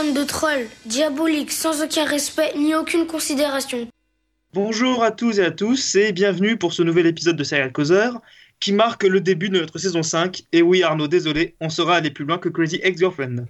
De trolls, diaboliques, sans aucun respect ni aucune considération. Bonjour à tous et à tous et bienvenue pour ce nouvel épisode de Serial Causeur qui marque le début de notre saison 5. Et oui Arnaud, désolé, on sera allé plus loin que Crazy Ex-Girlfriend.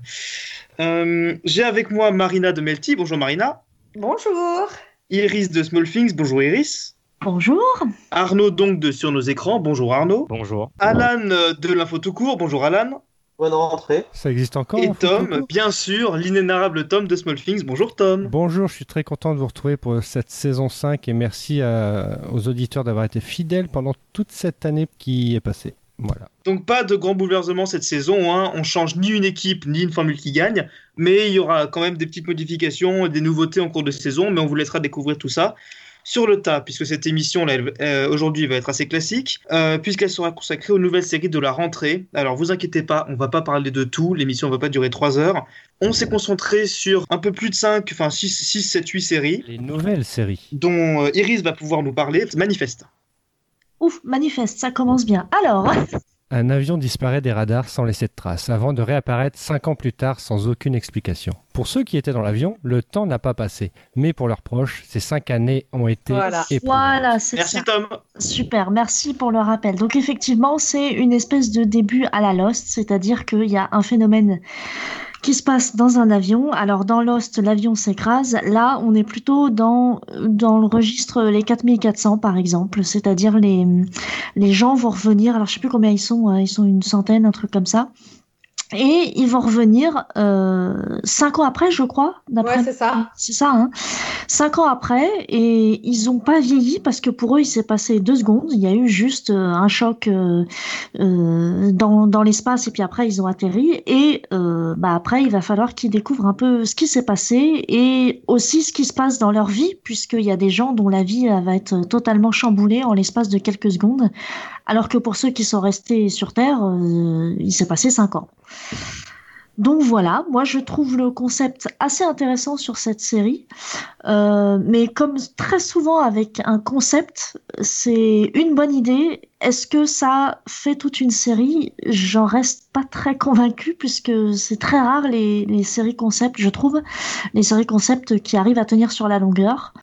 Euh, J'ai avec moi Marina de Melty. Bonjour Marina. Bonjour. Iris de Small Things. Bonjour Iris. Bonjour. Arnaud donc de Sur nos écrans. Bonjour Arnaud. Bonjour. Alan euh, de l'info tout court. Bonjour Alan. Bonne rentrée. Ça existe encore Et en Tom, bien sûr, l'inénarrable Tom de Small Things. Bonjour Tom. Bonjour, je suis très content de vous retrouver pour cette saison 5 et merci à- aux auditeurs d'avoir été fidèles pendant toute cette année qui est passée. Voilà. Donc pas de grands bouleversements cette saison, hein. on change ni une équipe ni une formule qui gagne, mais il y aura quand même des petites modifications, des nouveautés en cours de saison, mais on vous laissera découvrir tout ça sur le tas, puisque cette émission euh, aujourd'hui va être assez classique, euh, puisqu'elle sera consacrée aux nouvelles séries de la rentrée. Alors vous inquiétez pas, on va pas parler de tout, l'émission va pas durer 3 heures. On s'est concentré sur un peu plus de 5, enfin 6, 6 7, 8 séries, Les nouvelles séries. dont euh, Iris va pouvoir nous parler. Manifeste. Ouf, manifeste, ça commence bien. Alors, Un avion disparaît des radars sans laisser de traces, avant de réapparaître 5 ans plus tard sans aucune explication. Pour ceux qui étaient dans l'avion, le temps n'a pas passé, mais pour leurs proches, ces 5 années ont été Voilà. voilà, c'est Merci ça. Tom. Super, merci pour le rappel. Donc effectivement, c'est une espèce de début à la Lost, c'est-à-dire qu'il y a un phénomène qui se passe dans un avion. Alors dans Lost, l'avion s'écrase. Là, on est plutôt dans, dans le registre les 4400 par exemple, c'est-à-dire les, les gens vont revenir, alors je sais plus combien ils sont, hein, ils sont une centaine, un truc comme ça. Et ils vont revenir euh, cinq ans après, je crois. Ouais, c'est ça. c'est ça, hein. Cinq ans après, et ils ont pas vieilli parce que pour eux, il s'est passé deux secondes. Il y a eu juste euh, un choc euh, euh, dans, dans l'espace, et puis après, ils ont atterri. Et euh, bah après, il va falloir qu'ils découvrent un peu ce qui s'est passé et aussi ce qui se passe dans leur vie, puisqu'il y a des gens dont la vie va être totalement chamboulée en l'espace de quelques secondes, alors que pour ceux qui sont restés sur Terre, euh, il s'est passé cinq ans. Donc voilà, moi je trouve le concept assez intéressant sur cette série, Euh, mais comme très souvent avec un concept, c'est une bonne idée. Est-ce que ça fait toute une série? J'en reste pas très convaincue puisque c'est très rare les, les séries concept, je trouve, les séries concept qui arrivent à tenir sur la longueur.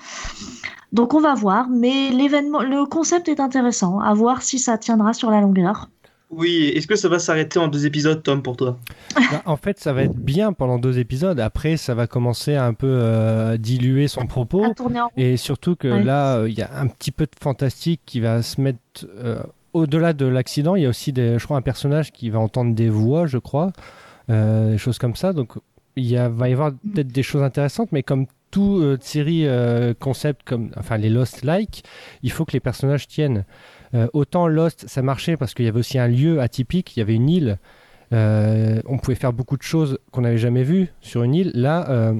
Donc on va voir, mais l'événement, le concept est intéressant, à voir si ça tiendra sur la longueur. Oui, est-ce que ça va s'arrêter en deux épisodes Tom pour toi? Bah, en fait, ça va être bien pendant deux épisodes. Après, ça va commencer à un peu euh, diluer son propos. Et surtout que Ouais. là, euh, il y a un petit peu de fantastique qui va se mettre euh, au-delà de l'accident. Il y a aussi, des, je crois, un personnage qui va entendre des voix, je crois, euh, des choses comme ça. Donc, il va y avoir peut-être des choses intéressantes, mais comme toute euh, série euh, concept, comme enfin les Lost like, il faut que les personnages tiennent. Euh, autant Lost, ça marchait parce qu'il y avait aussi un lieu atypique, il y avait une île. Euh, on pouvait faire beaucoup de choses qu'on n'avait jamais vues sur une île. Là,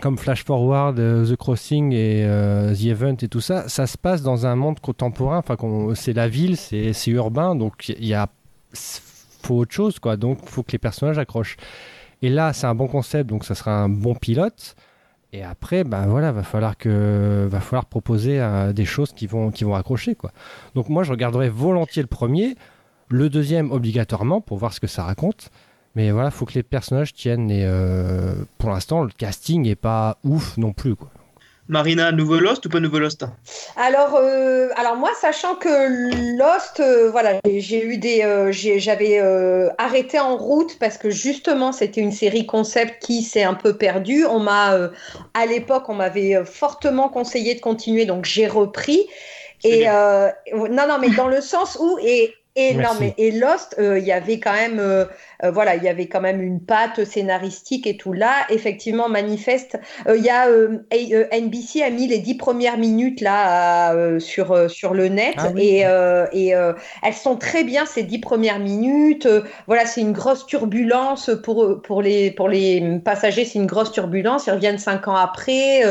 comme Flash Forward, The Crossing et The Event et tout ça, ça se passe dans un monde contemporain. Enfin, c'est la ville, c'est c'est urbain, donc il y a faut autre chose, quoi. Donc, faut que les personnages accrochent. Et là, c'est un bon concept, donc ça sera un bon pilote. Et après, ben voilà, va falloir que, va falloir proposer euh, des choses qui vont, qui vont accrocher, quoi. Donc moi, je regarderai volontiers le premier, le deuxième obligatoirement pour voir ce que ça raconte. Mais voilà, faut que les personnages tiennent. Et euh, pour l'instant, le casting est pas ouf non plus, quoi. Marina, nouveau Lost ou pas nouveau Lost Alors, euh, alors moi, sachant que Lost, euh, voilà, j'ai eu des, euh, j'avais arrêté en route parce que justement, c'était une série concept qui s'est un peu perdue. On m'a, à l'époque, on m'avait fortement conseillé de continuer, donc j'ai repris. Et non, non, mais dans le sens où et et non, Merci. mais et Lost, euh, il y avait quand même, euh, euh, voilà, il y avait quand même une patte scénaristique et tout là. Effectivement, manifeste. Il y a NBC a mis les dix premières minutes là à, sur sur le net Ah oui. et et elles sont très bien ces dix premières minutes. Voilà, c'est une grosse turbulence pour pour les pour les passagers, c'est une grosse turbulence. Ils reviennent cinq ans après.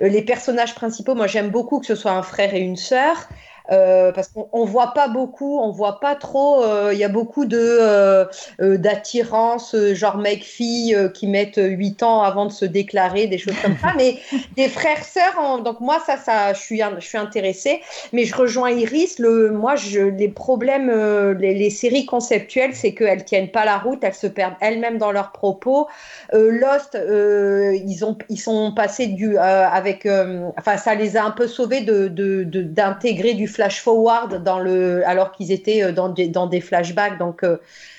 Les personnages principaux, moi j'aime beaucoup que ce soit un frère et une sœur. Euh, parce qu'on on voit pas beaucoup, on voit pas trop. euh, Il y a beaucoup de euh, d'attirance, genre mec-fille qui mettent 8 ans avant de se déclarer, des choses comme ça. Mais des frères-sœurs, en- donc moi ça, ça, je suis, je suis intéressée. Mais je rejoins Iris. Le, moi, je, les problèmes, les, les séries conceptuelles, c'est qu'elles tiennent pas la route, elles se perdent elles-mêmes dans leurs propos. Lost, ils ont, ils sont passés du, avec, enfin, ça les a un peu sauvés de, de- de- d'intégrer du flash forward dans le, alors qu'ils étaient euh, dans des, dans des flashbacks. Donc, euh,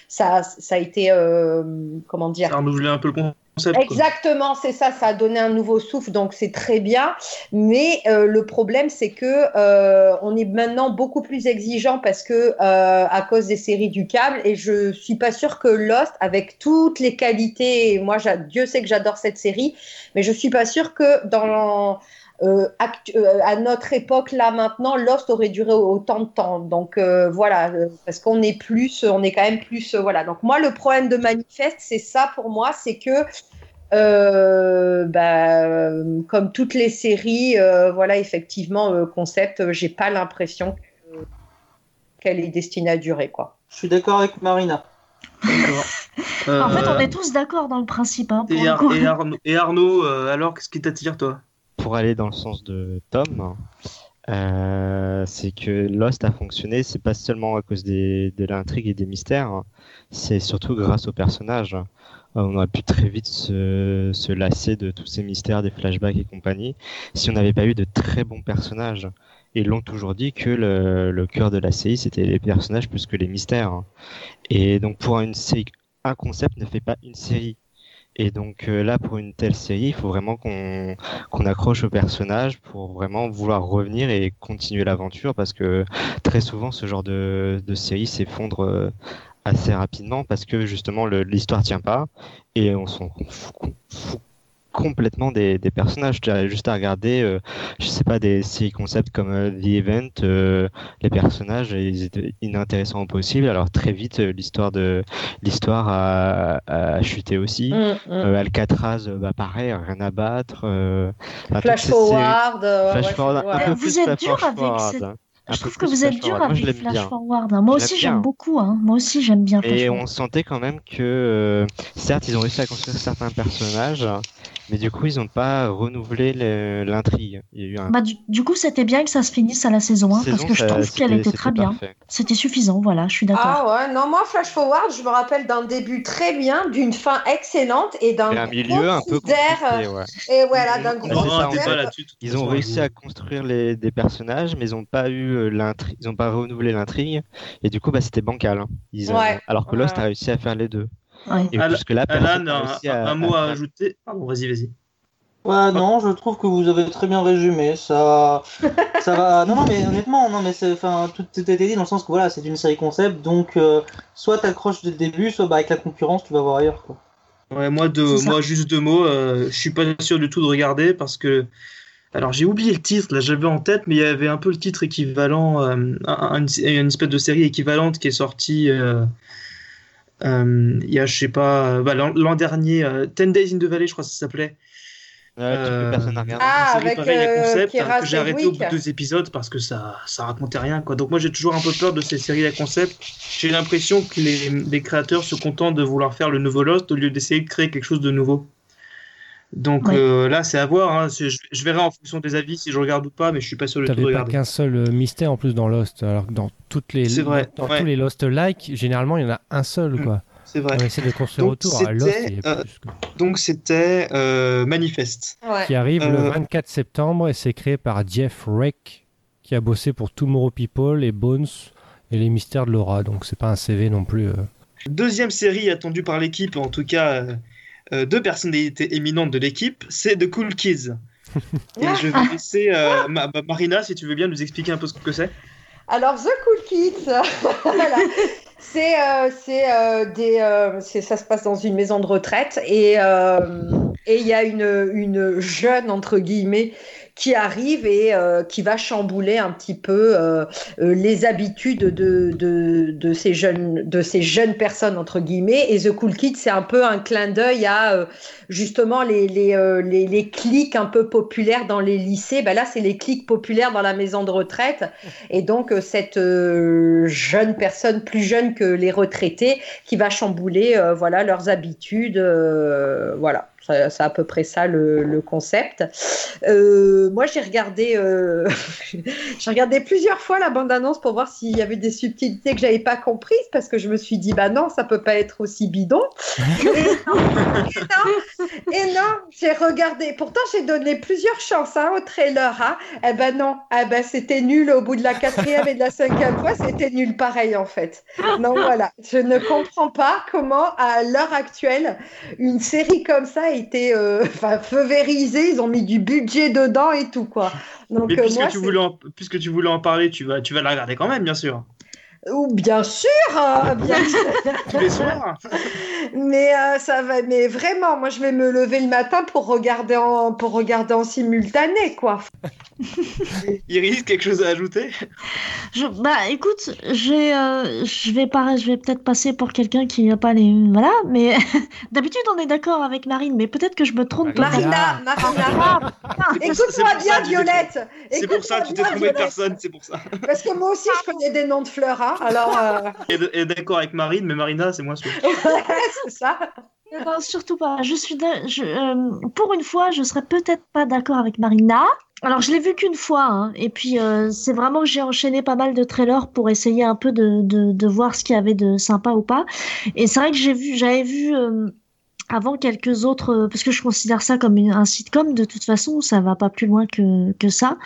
ça, ça a été, euh, comment dire, Ça a renouvelé un peu le concept. Exactement, c'est ça, ça a donné un nouveau souffle, donc c'est très bien. Mais euh, le problème, c'est que euh, on est maintenant beaucoup plus exigeant parce que euh, à cause des séries du câble, et je suis pas sûre que Lost, avec toutes les qualités, et moi, Dieu sait que j'adore cette série, mais je suis pas sûre que dans euh, actu- euh, à notre époque là maintenant, Lost aurait duré autant de temps. Donc euh, voilà, parce qu'on est plus, on est quand même plus, euh, voilà. Donc moi, le problème de Manifeste, c'est ça pour moi, c'est que euh, bah, comme toutes les séries, euh, voilà, effectivement, euh, concept, euh, j'ai pas l'impression que- qu'elle est destinée à durer, quoi. Je suis d'accord avec Marina. En fait, on est tous d'accord dans le principe. Hein, pour et, Ar- Arnaud, et Arnaud, euh, alors, qu'est-ce qui t'attire, toi? Pour aller dans le sens de Tom, euh, c'est que Lost a fonctionné, c'est pas seulement à cause de l'intrigue et des mystères, c'est surtout grâce aux personnages. Euh, On aurait pu très vite se, se lasser de tous ces mystères, des flashbacks et compagnie, si on n'avait pas eu de très bons personnages. Et ils l'ont toujours dit que le, le cœur de la série, c'était les personnages plus que les mystères. Et donc pour une série, un concept ne fait pas une série. Et donc euh, là, pour une telle série, il faut vraiment qu'on accroche au personnage pour vraiment vouloir revenir et continuer l'aventure parce que très souvent ce genre de, série s'effondre euh, assez rapidement parce que justement l'histoire tient pas et on s'en fout complètement des, des personnages. Tu as juste à regarder, euh, je sais pas, des séries concepts comme euh, The Event, euh, les personnages ils étaient inintéressants au possible. Alors très vite euh, l'histoire de l'histoire a, a chuté aussi. Mm, mm. Euh, Alcatraz, bah pareil, rien à battre. euh, Flash forward, Flash ouais, forward, ouais. un peu Vous plus êtes Flash dur avec forward, cette- hein. Je trouve que vous êtes Flash dur forward. Moi, avec Flash bien. Forward. hein. Moi Je aussi, j'aime bien. beaucoup. hein. Moi aussi, j'aime bien Flash Et Forward. on sentait quand même que, euh, certes, ils ont réussi à construire certains personnages, mais du coup, ils n'ont pas renouvelé l'intrigue. Il y a eu un Bah, du, du coup, c'était bien que ça se finisse à la saison 1 parce saison, que je trouve qu'elle était c'était très bien. C'était suffisant, voilà, je suis d'accord. Ah ouais, non, moi, Flash Forward, je me rappelle d'un début très bien, d'une fin excellente et d'un Et milieu un peu compliqué, ouais. Et voilà, d'un Bah, gros Ils ont réussi à construire les, des personnages, mais ils n'ont pas eu euh, l'intrigue, ils n'ont pas renouvelé l'intrigue, et du coup, bah, c'était bancal. hein. Ils, euh, Ouais. alors que Lost Ouais. a réussi à faire les deux. Ouais. Et Al- là, Alan, personne n'a un, à, un mot à ajouter Pardon, vas-y, vas-y. Ouais, non, je trouve que vous avez très bien résumé. Ça, ça va. Non, non, mais honnêtement, non, mais c'est, enfin, tout tout a été dit dans le sens que voilà, c'est une série concept, donc euh, soit t'accroches dès le début, soit bah, avec la concurrence, tu vas voir ailleurs, quoi. Ouais, moi, deux, moi, juste deux mots. euh, je suis pas sûr du tout de regarder parce que. Alors, j'ai oublié le titre, là, j'avais en tête, mais il y avait un peu le titre équivalent, euh, un- un- une, une espèce de série équivalente qui est sortie euh, euh, il y a, je sais pas, euh, bah, l'an dernier, euh, Ten Days in the Valley, je crois que ça s'appelait. Ouais, parce que Euh, personne n'a regardé. Ah, avec, pareille à euh, concept, hein, que j'ai arrêté au bout de deux épisodes parce que ça, ça racontait rien, quoi. Donc, moi, j'ai toujours un peu peur de ces séries à concept. J'ai l'impression que les, les créateurs se contentent de vouloir faire le nouveau Lost au lieu d'essayer de créer quelque chose de nouveau. Donc Ouais. euh, là, c'est à voir. hein. Je, je verrai en fonction des avis si je regarde ou pas, mais je suis pas sûr de tout T'avais pas regarder. qu'un seul euh, mystère en plus dans Lost, alors que dans toutes les C'est vrai, dans ouais. tous les Lost-like, généralement il y en a un seul Mm. quoi. C'est vrai. On essaie de construire Donc, autour. À Lost, c'était, il y a euh, plus. quoi. Donc c'était euh, Manifeste. Ouais. Qui arrive le euh, 24 septembre et c'est créé par Jeff Reck qui a bossé pour Tomorrow People et Bones et les mystères de Laura. Donc c'est pas un CV non plus. euh. Deuxième série attendue par l'équipe, en tout cas euh, deux personnalités éminentes de l'équipe, c'est The Cool Kids. Et je vais laisser euh, Ma- Ma- Marina, si tu veux bien, nous expliquer un peu ce que c'est. Alors, The Cool Kids, voilà. c'est, euh, c'est, euh, des, euh, c'est- ça se passe dans une maison de retraite et et il y a une, une jeune, entre guillemets, qui arrive et qui va chambouler un petit peu les habitudes de, de, de, ces jeunes, de ces jeunes personnes, entre guillemets. Et The Cool Kid, c'est un peu un clin d'œil à justement les, les, les, les, clics un peu populaires dans les lycées. Ben là, c'est les clics populaires dans la maison de retraite. Et donc, cette jeune personne, plus jeune que les retraités, qui va chambouler voilà, leurs habitudes. voilà. C'est à peu près ça le, concept. Euh, moi, j'ai regardé, euh, j'ai regardé plusieurs fois la bande-annonce pour voir s'il y avait des subtilités que j'avais pas comprises, parce que je me suis dit, bah non, ça peut pas être aussi bidon. et non, j'ai regardé. Pourtant, j'ai donné plusieurs chances hein, au trailer. Hein. Eh ben non, eh ben c'était nul au bout de la quatrième et de la cinquième fois, c'était nul pareil en fait. Non, voilà, je ne comprends pas comment à l'heure actuelle une série comme ça été euh, enfin, ils ont mis du budget dedans et tout quoi. Donc, Mais euh, puisque, tu voulais en, puisque tu voulais en parler, tu vas, tu vas la regarder quand même, bien sûr. Ou bien sûr, hein, bien sûr. Tous les soirs. mais euh, ça va, mais vraiment, moi je vais me lever le matin pour regarder en, pour regarder en simultané, quoi. Iris, quelque chose à ajouter? Je, Bah, écoute, j'ai, euh, je vais pas, je vais peut-être passer pour quelqu'un qui n'a pas les, voilà, mais d'habitude on est d'accord avec Marine, mais peut-être que je me trompe. Marina, Marina, écoute-moi bien, Violette. C'est pour ça, tu t'es trompé de personne, c'est pour ça. Parce que moi aussi je connais des noms de fleurs. Hein alors. Euh... Et, d'accord avec Marine, mais Marina, c'est moins sûr. c'est ça. Non, surtout pas. Je suis je, euh, pour une fois, je serais peut-être pas d'accord avec Marina. Alors, je l'ai vu qu'une fois, hein, et puis euh, c'est vraiment que j'ai enchaîné pas mal de trailers pour essayer un peu de, de, de voir ce qu'il y avait de sympa ou pas. Et c'est vrai que j'ai vu, j'avais vu euh, avant quelques autres, euh, parce que je considère ça comme un sitcom, de toute façon, ça va pas plus loin que, que ça.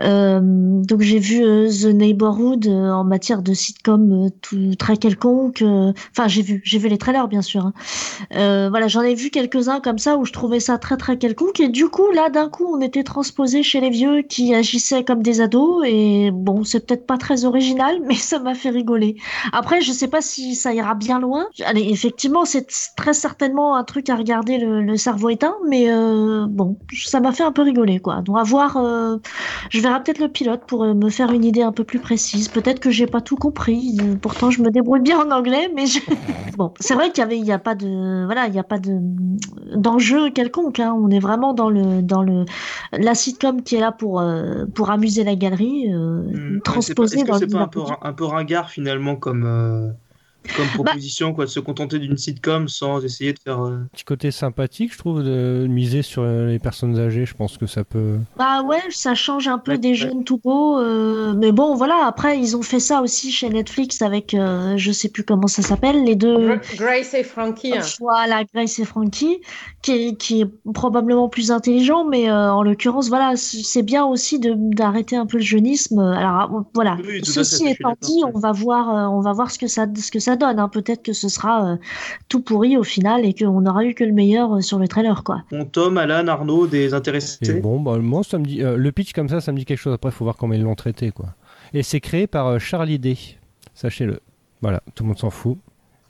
Euh, donc j'ai vu euh, The Neighborhood en matière de sitcom tout, très quelconque. Enfin, j'ai vu, j'ai vu les trailers, bien sûr. Hein. voilà, j'en ai vu quelques-uns comme ça où je trouvais ça très très quelconque. Et du coup, là, d'un coup, on était transposé chez les vieux qui agissaient comme des ados. Et bon, c'est peut-être pas très original, mais ça m'a fait rigoler. Après, je sais pas si ça ira bien loin. Allez, effectivement, c'est très certainement un truc à regarder le, cerveau éteint, mais euh, bon, ça m'a fait un peu rigoler, quoi. Donc à voir, euh, je verrai peut-être le pilote pour euh, me faire une idée un peu plus précise. Peut-être que j'ai pas tout compris. pourtant, je me débrouille bien en anglais, mais bon, c'est vrai qu'il y avait, il y a pas de, voilà, il y a pas de d'enjeu quelconque. Hein. On est vraiment dans le dans le la sitcom qui est là pour pour amuser la galerie, mmh. transposer dans. C'est pas un peu, un peu ringard finalement comme comme bah proposition, quoi, de se contenter d'une sitcom sans essayer de faire. Euh... Petit côté sympathique, je trouve, de miser sur euh, les personnes âgées. Je pense que ça peut. Bah ouais, ça change un peu des jeunes tout beaux. Euh... Mais bon, voilà. Après, ils ont fait ça aussi chez Netflix avec, euh, je sais plus comment ça s'appelle, les deux. Grace et Frankie. Hein. Voilà, Grace et Frankie, qui est, qui est probablement plus intelligent, mais euh, en l'occurrence, voilà, c'est bien aussi d'arrêter un peu le jeunisme. Alors voilà. Ceci étant dit, on va voir, on va voir ce que ça, ce que ça donne. Hein. Peut-être que ce sera euh, tout pourri au final et qu'on n'aura eu que le meilleur euh, sur le trailer. Quoi. Bon, Tom, Alan, Arnaud, des intéressés Bon, bah, moi, ça me dit, euh, le pitch comme ça, ça me dit quelque chose. Après, il faut voir comment ils l'ont traité. Quoi. Et c'est créé par Charlie Day, sachez-le. Voilà, tout le monde s'en fout.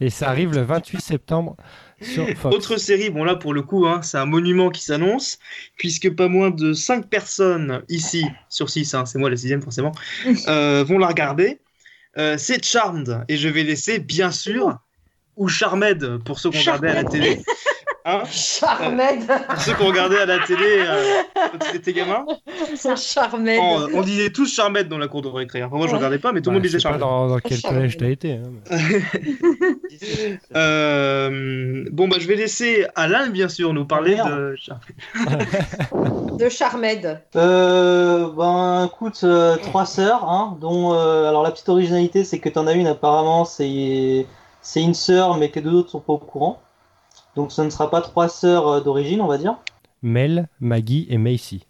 Et ça arrive le 28 septembre sur Fox. Autre série, bon là pour le coup, hein, c'est un monument qui s'annonce, puisque pas moins de 5 personnes ici, sur 6, hein, c'est moi la sixième forcément, vont la regarder. Euh, c'est Charmed. Et je vais laisser, bien sûr, ou Charmed pour ceux qui ont regardé à la télé. Hein Charmed. Euh, pour ceux qui ont regardé à la télé euh, quand ils étaient gamins. Charmed. Oh, on disait tous Charmed dans la cour de récré. Enfin, moi, je regardais pas, mais tout le monde disait Charmed. Dans, dans quel collège t'as été hein, Bon, bah, je vais laisser Alain, bien sûr, nous parler de Charmed. de Charmed. ben, écoute, trois sœurs, hein, dont. alors, la petite originalité, c'est que t'en as une, apparemment, c'est c'est une sœur, mais que deux autres sont pas au courant. Donc ce ne sera pas trois sœurs euh, d'origine, on va dire. Mel, Maggie et Macy.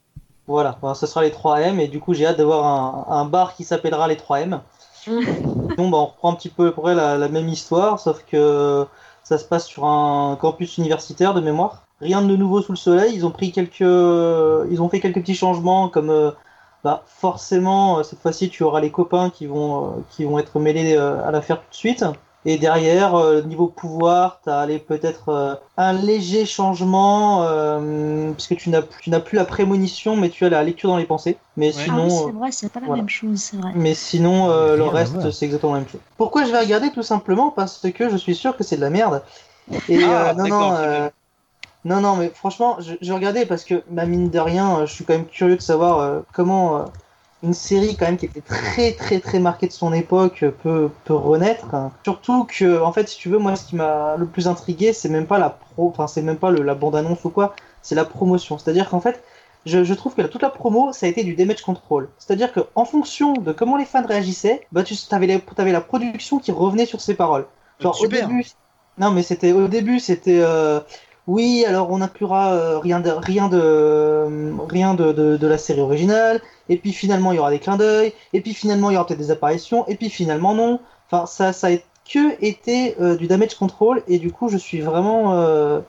Voilà, ce sera les 3M, et du coup j'ai hâte d'avoir un, bar qui s'appellera les 3M. bon, bah, on reprend un petit peu près la, la, même histoire, sauf que ça se passe sur un campus universitaire de mémoire. Rien de nouveau sous le soleil, ils ont pris quelques, ils ont fait quelques petits changements, comme euh, bah, forcément cette fois-ci tu auras les copains qui vont, qui vont être mêlés euh, à l'affaire tout de suite Et derrière, euh, niveau pouvoir, tu as peut-être euh, un léger changement, euh, puisque tu n'as tu n'as plus la prémonition, mais tu as la lecture dans les pensées. Mais Ouais. Ah sinon, oui, euh, c'est vrai, c'est pas la voilà. même chose, c'est vrai. mais sinon euh, le reste, voir. c'est exactement la même chose. Pourquoi je vais regarder Tout simplement parce que je suis sûr que c'est de la merde. Et Ah, euh, non, non, euh, non, non, mais franchement, je, je regardais parce que, bah, mine de rien, je suis quand même curieux de savoir euh, comment euh, une série quand même qui était très, très, très marquée de son époque peut, peut renaître. Surtout que, en fait, si tu veux, moi, ce qui m'a le plus intrigué, c'est même pas la pro, enfin, c'est même pas le, la bande-annonce ou quoi, c'est la promotion. C'est-à-dire qu'en fait, je, je trouve que toute la promo, ça a été du damage control. C'est-à-dire qu'en fonction de comment les fans réagissaient, bah, tu avais, la, production qui revenait sur ses paroles. Genre, au Super. début, non, mais c'était au début, c'était euh, oui, alors on inclura euh, rien de rien de euh, rien de, de, de la série originale, et puis finalement il y aura des clins d'œil, et puis finalement il y aura peut-être des apparitions, et puis finalement non. Enfin, ça, ça a que été euh, du damage control, et du coup je suis vraiment euh,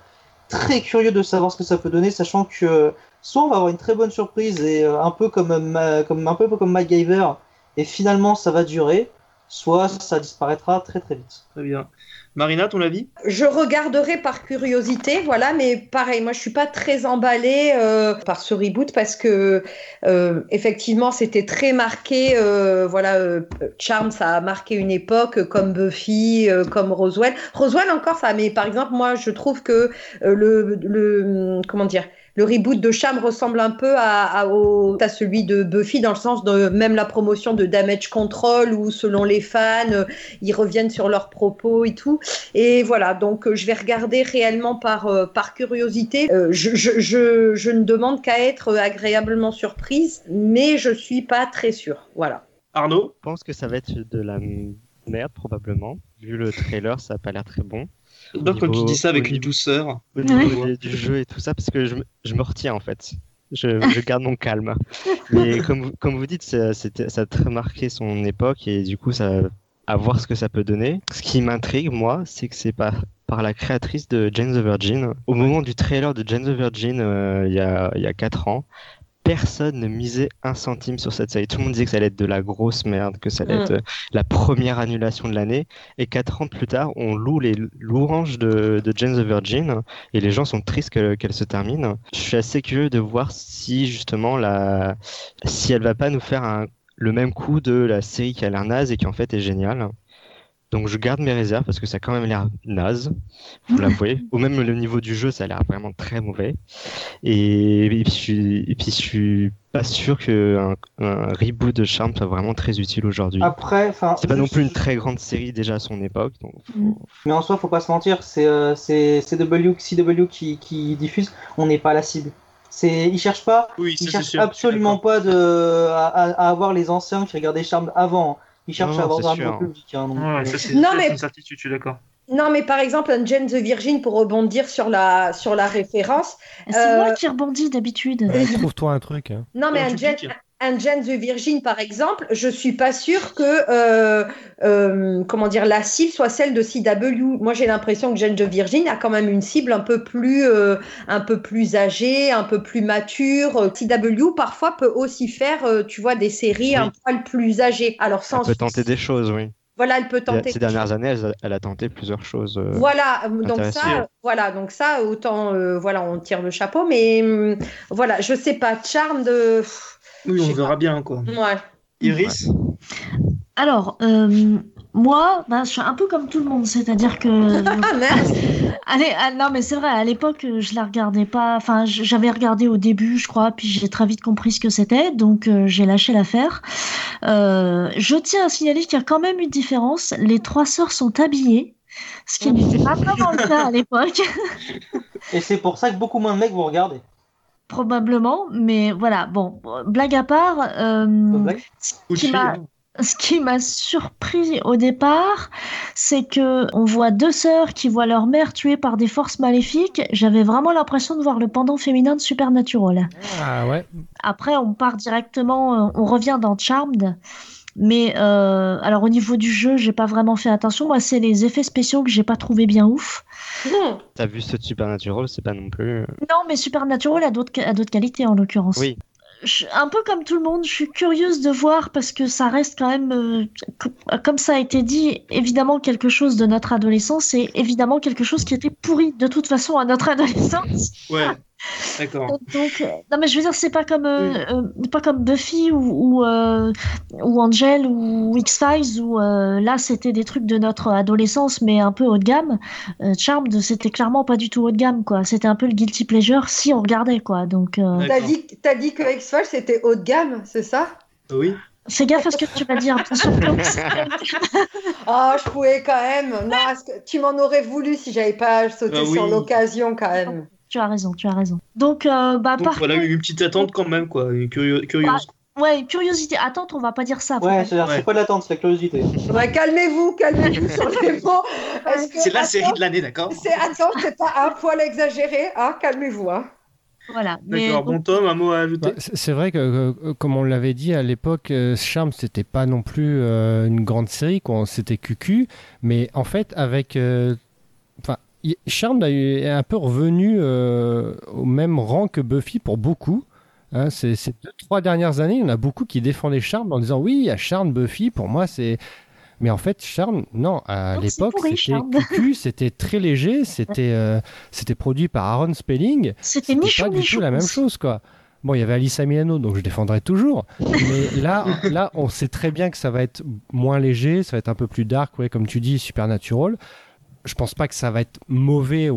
très curieux de savoir ce que ça peut donner, sachant que soit on va avoir une très bonne surprise et euh, un peu comme, ma- comme un peu comme MacGyver, et finalement ça va durer, soit ça disparaîtra très très vite. Très bien. Marina, ton avis? Je regarderai par curiosité, voilà, mais pareil, moi je suis pas très emballée euh, par ce reboot parce que euh, effectivement c'était très marqué, euh, voilà, euh, Charm ça a marqué une époque comme Buffy, comme Roswell. Roswell encore ça, mais par exemple moi je trouve que le, le comment dire le reboot de Charm ressemble un peu à, à, au- à celui de Buffy dans le sens de même la promotion de Damage Control où selon les fans euh, ils reviennent sur leurs propos et tout. Et voilà, donc euh, je vais regarder réellement par, euh, par curiosité. Je, je, je, je ne demande qu'à être agréablement surprise, mais je suis pas très sûre. Voilà. Arnaud? Je pense que ça va être de la merde probablement. Vu le trailer, ça a pas l'air très bon. J'adore quand tu dis ça avec une douceur. Au niveau Ouais. du, du jeu et tout ça, parce que je, me- je me retiens en fait. Je, je garde mon calme. Mais comme, vous- comme vous dites, ça, c'était- ça a très marqué son époque et du coup, ça, à voir ce que ça peut donner. Ce qui m'intrigue, moi, c'est que c'est par, par la créatrice de Jane the Virgin. Au moment du trailer de Jane the Virgin, euh, il y, a, il y a 4 ans, personne ne misait un centime sur cette série. Tout le monde disait que ça allait être de la grosse merde, que ça allait Mm. être euh, la première annulation de l'année. Et 4 ans plus tard, on loue les louanges de, de Jane the Virgin et les gens sont tristes que- qu'elle se termine. Je suis assez curieux de voir si justement la, si elle va pas nous faire un, le même coup de la série qui a l'air naze et qui en fait est géniale. Donc je garde mes réserves parce que ça a quand même l'air naze, vous l'avouez. Ou même le niveau du jeu, ça a l'air vraiment très mauvais. Et, et puis je suis, et puis je suis pas sûr qu'un un reboot de Charm soit vraiment très utile aujourd'hui. Après, enfin, C'est pas non plus une très grande série déjà à son époque. Donc Mm. Mais en soi, faut pas se mentir, c'est euh, CW, CW qui, qui diffuse, on n'est pas la cible. C'est, ils cherchent pas, Oui, ils cherchent sûr. absolument pas de, à, à- à avoir les anciens qui regardaient Charmed avant. Ils cherchent Non, à avoir un nouveau public. hein, donc, Ouais, euh, ça, c'est Non, ça, mais- c'est une certitude, je suis d'accord. Non, mais par exemple, un Jane the Virgin, pour rebondir sur la, sur la référence. C'est Euh, moi qui rebondis d'habitude. Ouais, Trouve-toi un truc. hein. Non, mais un Jane, un Jane the Virgin, par exemple, je suis pas sûre que euh, euh, comment dire la cible soit celle de CW. Moi, j'ai l'impression que Jane the Virgin a quand même une cible un peu plus euh, un peu plus âgée, un peu plus mature. CW parfois peut aussi faire, tu vois, des séries un poil plus âgées. Alors elle sans peut tenter des choses, oui. voilà, elle peut tenter. Ces dernières années, elle, a- elle a tenté plusieurs choses. euh, Voilà, donc ça, voilà, donc ça, autant, euh, voilà, on tire le chapeau, mais hum, voilà, je sais pas, charme de, Oui, on verra bien, quoi. ouais. Iris Alors, euh, moi, ben, je suis un peu comme tout le monde, c'est-à-dire que Ah Allez, ah, non, mais c'est vrai, à l'époque, euh, je la regardais pas. Enfin, j'avais regardé au début, je crois, puis j'ai très vite compris ce que c'était, donc euh, j'ai lâché l'affaire. Euh, je tiens à signaler qu'il y a quand même une différence. Les trois sœurs sont habillées, ce qui n'était pas vraiment le cas à l'époque, Et c'est pour ça que beaucoup moins de mecs vont regarder. Probablement. Mais voilà, bon, blague à part. euh, ce qui m'a- hein. ce qui m'a surpris au départ, c'est que on voit deux sœurs qui voient leur mère tuée par des forces maléfiques. J'avais vraiment l'impression de voir le pendant féminin de Supernatural. Ah ouais. Après, on part directement, euh, on revient dans Charmed. Mais euh, alors au niveau du jeu, j'ai pas vraiment fait attention. Moi, c'est les effets spéciaux que j'ai pas trouvé bien ouf. Non. T'as vu ce Supernatural, c'est pas non plus. euh, Non, mais Supernatural a d'autres a d'autres qualités en l'occurrence. Oui. je- un peu comme tout le monde, je suis curieuse de voir parce que ça reste quand même, euh, co- comme ça a été dit, évidemment quelque chose de notre adolescence et évidemment quelque chose qui était pourri de toute façon à notre adolescence. Ouais, d'accord. Donc, euh, non mais je veux dire, c'est pas comme, euh, euh, pas comme Buffy ou, ou, euh, ou Angel ou X-Files où euh, là c'était des trucs de notre adolescence mais un peu haut de gamme. Euh, Charmed, c'était clairement pas du tout haut de gamme quoi. C'était un peu le guilty pleasure si on regardait quoi. Donc, euh. T'as dit, t'as dit que X-Files c'était haut de gamme, c'est ça? Oui. fais gaffe à ce que tu vas dire. Ah, je pouvais quand même. Non, est-ce que tu m'en aurais voulu si j'avais pas sauté Bah oui. sur l'occasion quand même. Tu as raison, tu as raison. Donc, euh, bah, Donc par voilà, contre, une petite attente quand même, quoi. Une curio- curieuse. ouais, curiosité. Attends, on va pas dire ça. Ouais, c'est Ouais. c'est pas de l'attente, c'est la curiosité. Ouais, calmez-vous, calmez-vous sur les mots. C'est la attends, série de l'année, d'accord C'est attends, c'est pas un poil exagéré, hein Calmez-vous, hein. Voilà. Mais D'accord. Bon, Tom, un mot à ajouter Bah, c'est vrai que, comme on l'avait dit à l'époque, euh, Charmed, c'était pas non plus euh, une grande série, quoi. C'était QQ. Mais en fait, avec. Eu- est un peu revenu euh, au même rang que Buffy pour beaucoup. Hein, ces, ces deux, trois dernières années, il y en a beaucoup qui défendaient Charmed en disant oui, il y a Charmed, Buffy, pour moi c'est. Mais en fait, Charmed, non, à l'époque, c'était c'était très léger, c'était euh, c'était produit par Aaron Spelling. c'était pas du tout la même chose, quoi. Bon, il y avait Alissa Milano, donc je défendrai toujours. Mais là, là, on sait très bien que ça va être moins léger, ça va être un peu plus dark, ouais, comme tu dis, supernatural. Je pense pas que ça va être mauvais,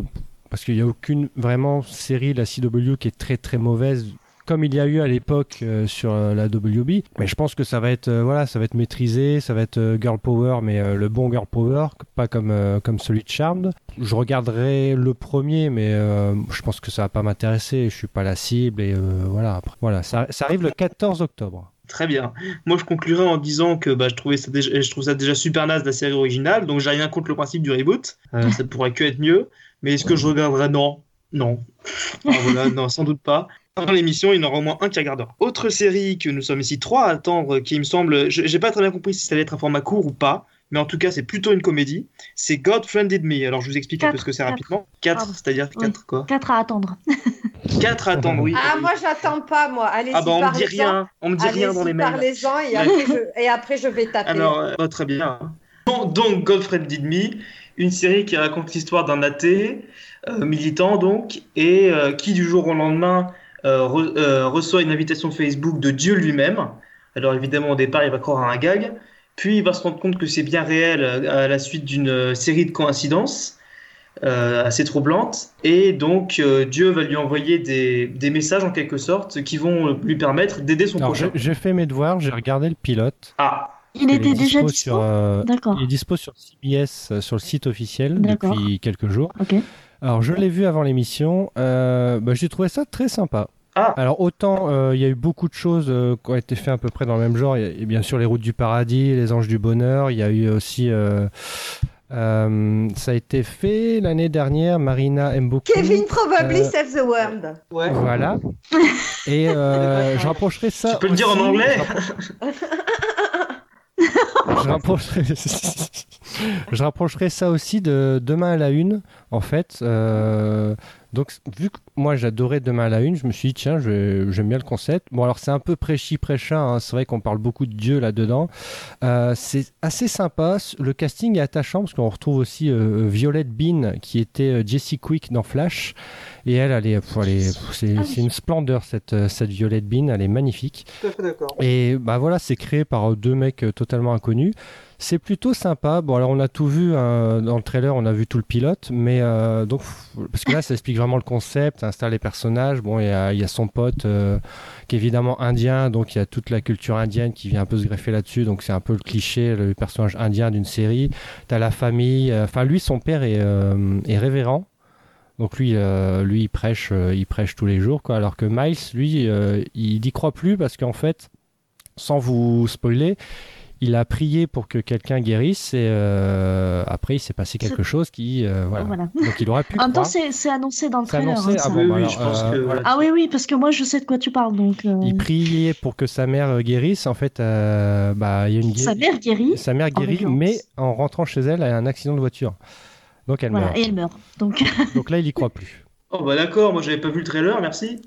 parce qu'il n'y a aucune vraiment série la CW qui est très très mauvaise, comme il y a eu à l'époque euh, sur euh, la WB. Mais je pense que ça va être, euh, voilà, ça va être maîtrisé, ça va être girl power, mais le bon girl power, pas comme comme celui de Charmed. Je regarderai le premier, mais je pense que ça va pas m'intéresser. Je suis pas la cible et voilà. Après, voilà, ça arrive le 14 octobre. Très bien. Moi, je conclurai en disant que bah, je, trouvais ça déjà, je trouve ça déjà super naze la série originale, donc j'ai rien contre le principe du reboot. Euh, ça pourrait que être mieux. Mais est-ce que je regarderai? Non. Non. Ah, voilà, non, sans doute pas. Dans l'émission, il y en aura au moins un qui regardera. Autre série que nous sommes ici trois à attendre, qui me semble, je- j'ai pas très bien compris si ça allait être un format court ou pas, mais en tout cas, c'est plutôt une comédie. C'est God Friended Me. Alors, je vous explique un peu ce que c'est rapidement. Quatre, Pardon. c'est-à-dire Oui. quatre quoi Quatre à attendre. Quatre à attendre, oui. Ah, oui. moi, j'attends pas, moi. Allez-y, Ah bah on me dit rien, on me dit rien dans les Allez-y, mails. parlez-en et, après je- et après, je vais taper. Alors, euh, oh, très bien. Bon, donc, Godfrey Did Me, une série qui raconte l'histoire d'un athée, euh, militant donc, et euh, qui du jour au lendemain euh, re- euh, reçoit une invitation Facebook de Dieu lui-même. Alors évidemment, au départ, il va croire à un gag, puis il va se rendre compte que c'est bien réel à la suite d'une euh, série de coïncidences euh, assez troublantes, et donc euh, Dieu va lui envoyer des, des messages en quelque sorte qui vont lui permettre d'aider son Alors, prochain. j'ai fait mes devoirs, j'ai regardé le pilote. Ah, Il était déjà dispo dispo. sur, euh. Il est dispo sur CBS, sur le site officiel, depuis quelques jours. Alors, je l'ai vu avant l'émission. Euh, bah, J'ai trouvé ça très sympa. Ah. Alors, autant euh, il y a eu beaucoup de choses euh, qui ont été faites à peu près dans le même genre. Il y a, il y a bien sûr les routes du paradis, les anges du bonheur. Il y a eu aussi. euh, euh, ça a été fait l'année dernière. Marina aime beaucoup. Kevin probably Euh, save the world. Ouais. Voilà. Et euh, je rapprocherai ça. tu peux le dire en anglais je rapprocherai... je rapprocherai ça aussi de Demain à la Une, en fait. Euh, Donc, vu que moi j'adorais Demain à la Une, je me suis dit, tiens, j'aime bien le concept. Bon, alors c'est un peu prêchi prêcha, hein. c'est vrai qu'on parle beaucoup de Dieu là-dedans. Euh, c'est assez sympa. Le casting est attachant parce qu'on retrouve aussi euh, Violette Bean qui était euh, Jessie Quick dans Flash. Et elle, elle est, pff, elle est- pff, c'est Ah oui. c'est une splendeur cette, euh, cette Violette Bean, elle est magnifique. Tout à fait d'accord. Et bah voilà, c'est créé par deux mecs euh, totalement inconnus. C'est plutôt sympa. Bon, alors on a tout vu hein, dans le trailer, on a vu tout le pilote, mais euh, donc parce que là, ça explique vraiment le concept, ça installe les personnages. Bon, il y a, il y a son pote euh, qui est évidemment indien, donc il y a toute la culture indienne qui vient un peu se greffer là-dessus. Donc c'est un peu le cliché, le personnage indien d'une série. T'as la famille. euh, Enfin, lui, son père est, euh, est révérend. Donc lui, euh, lui, il prêche, euh, il prêche tous les jours, quoi. Alors que Miles, lui, euh, il n'y croit plus parce qu'en fait, sans vous spoiler, il a prié pour que quelqu'un guérisse et euh, après il s'est passé quelque chose qui, euh, voilà. Voilà. Donc il aurait pu En même temps, c'est c'est annoncé dans le C'est trailer. annoncé hein, Ah bon, oui, bah oui, alors, je pense euh, que voilà. Ah oui, oui, parce que moi, je sais de quoi tu parles. Donc, euh, Il priait pour que sa mère guérisse. En fait, euh, bah, il y a une sa mère guérit. sa mère guérit, mais en rentrant chez elle, elle a un accident de voiture. Donc elle Voilà, meurt. et elle meurt. Donc, Donc là, il y croit plus. Oh bah d'accord, moi j'avais pas vu le trailer, merci.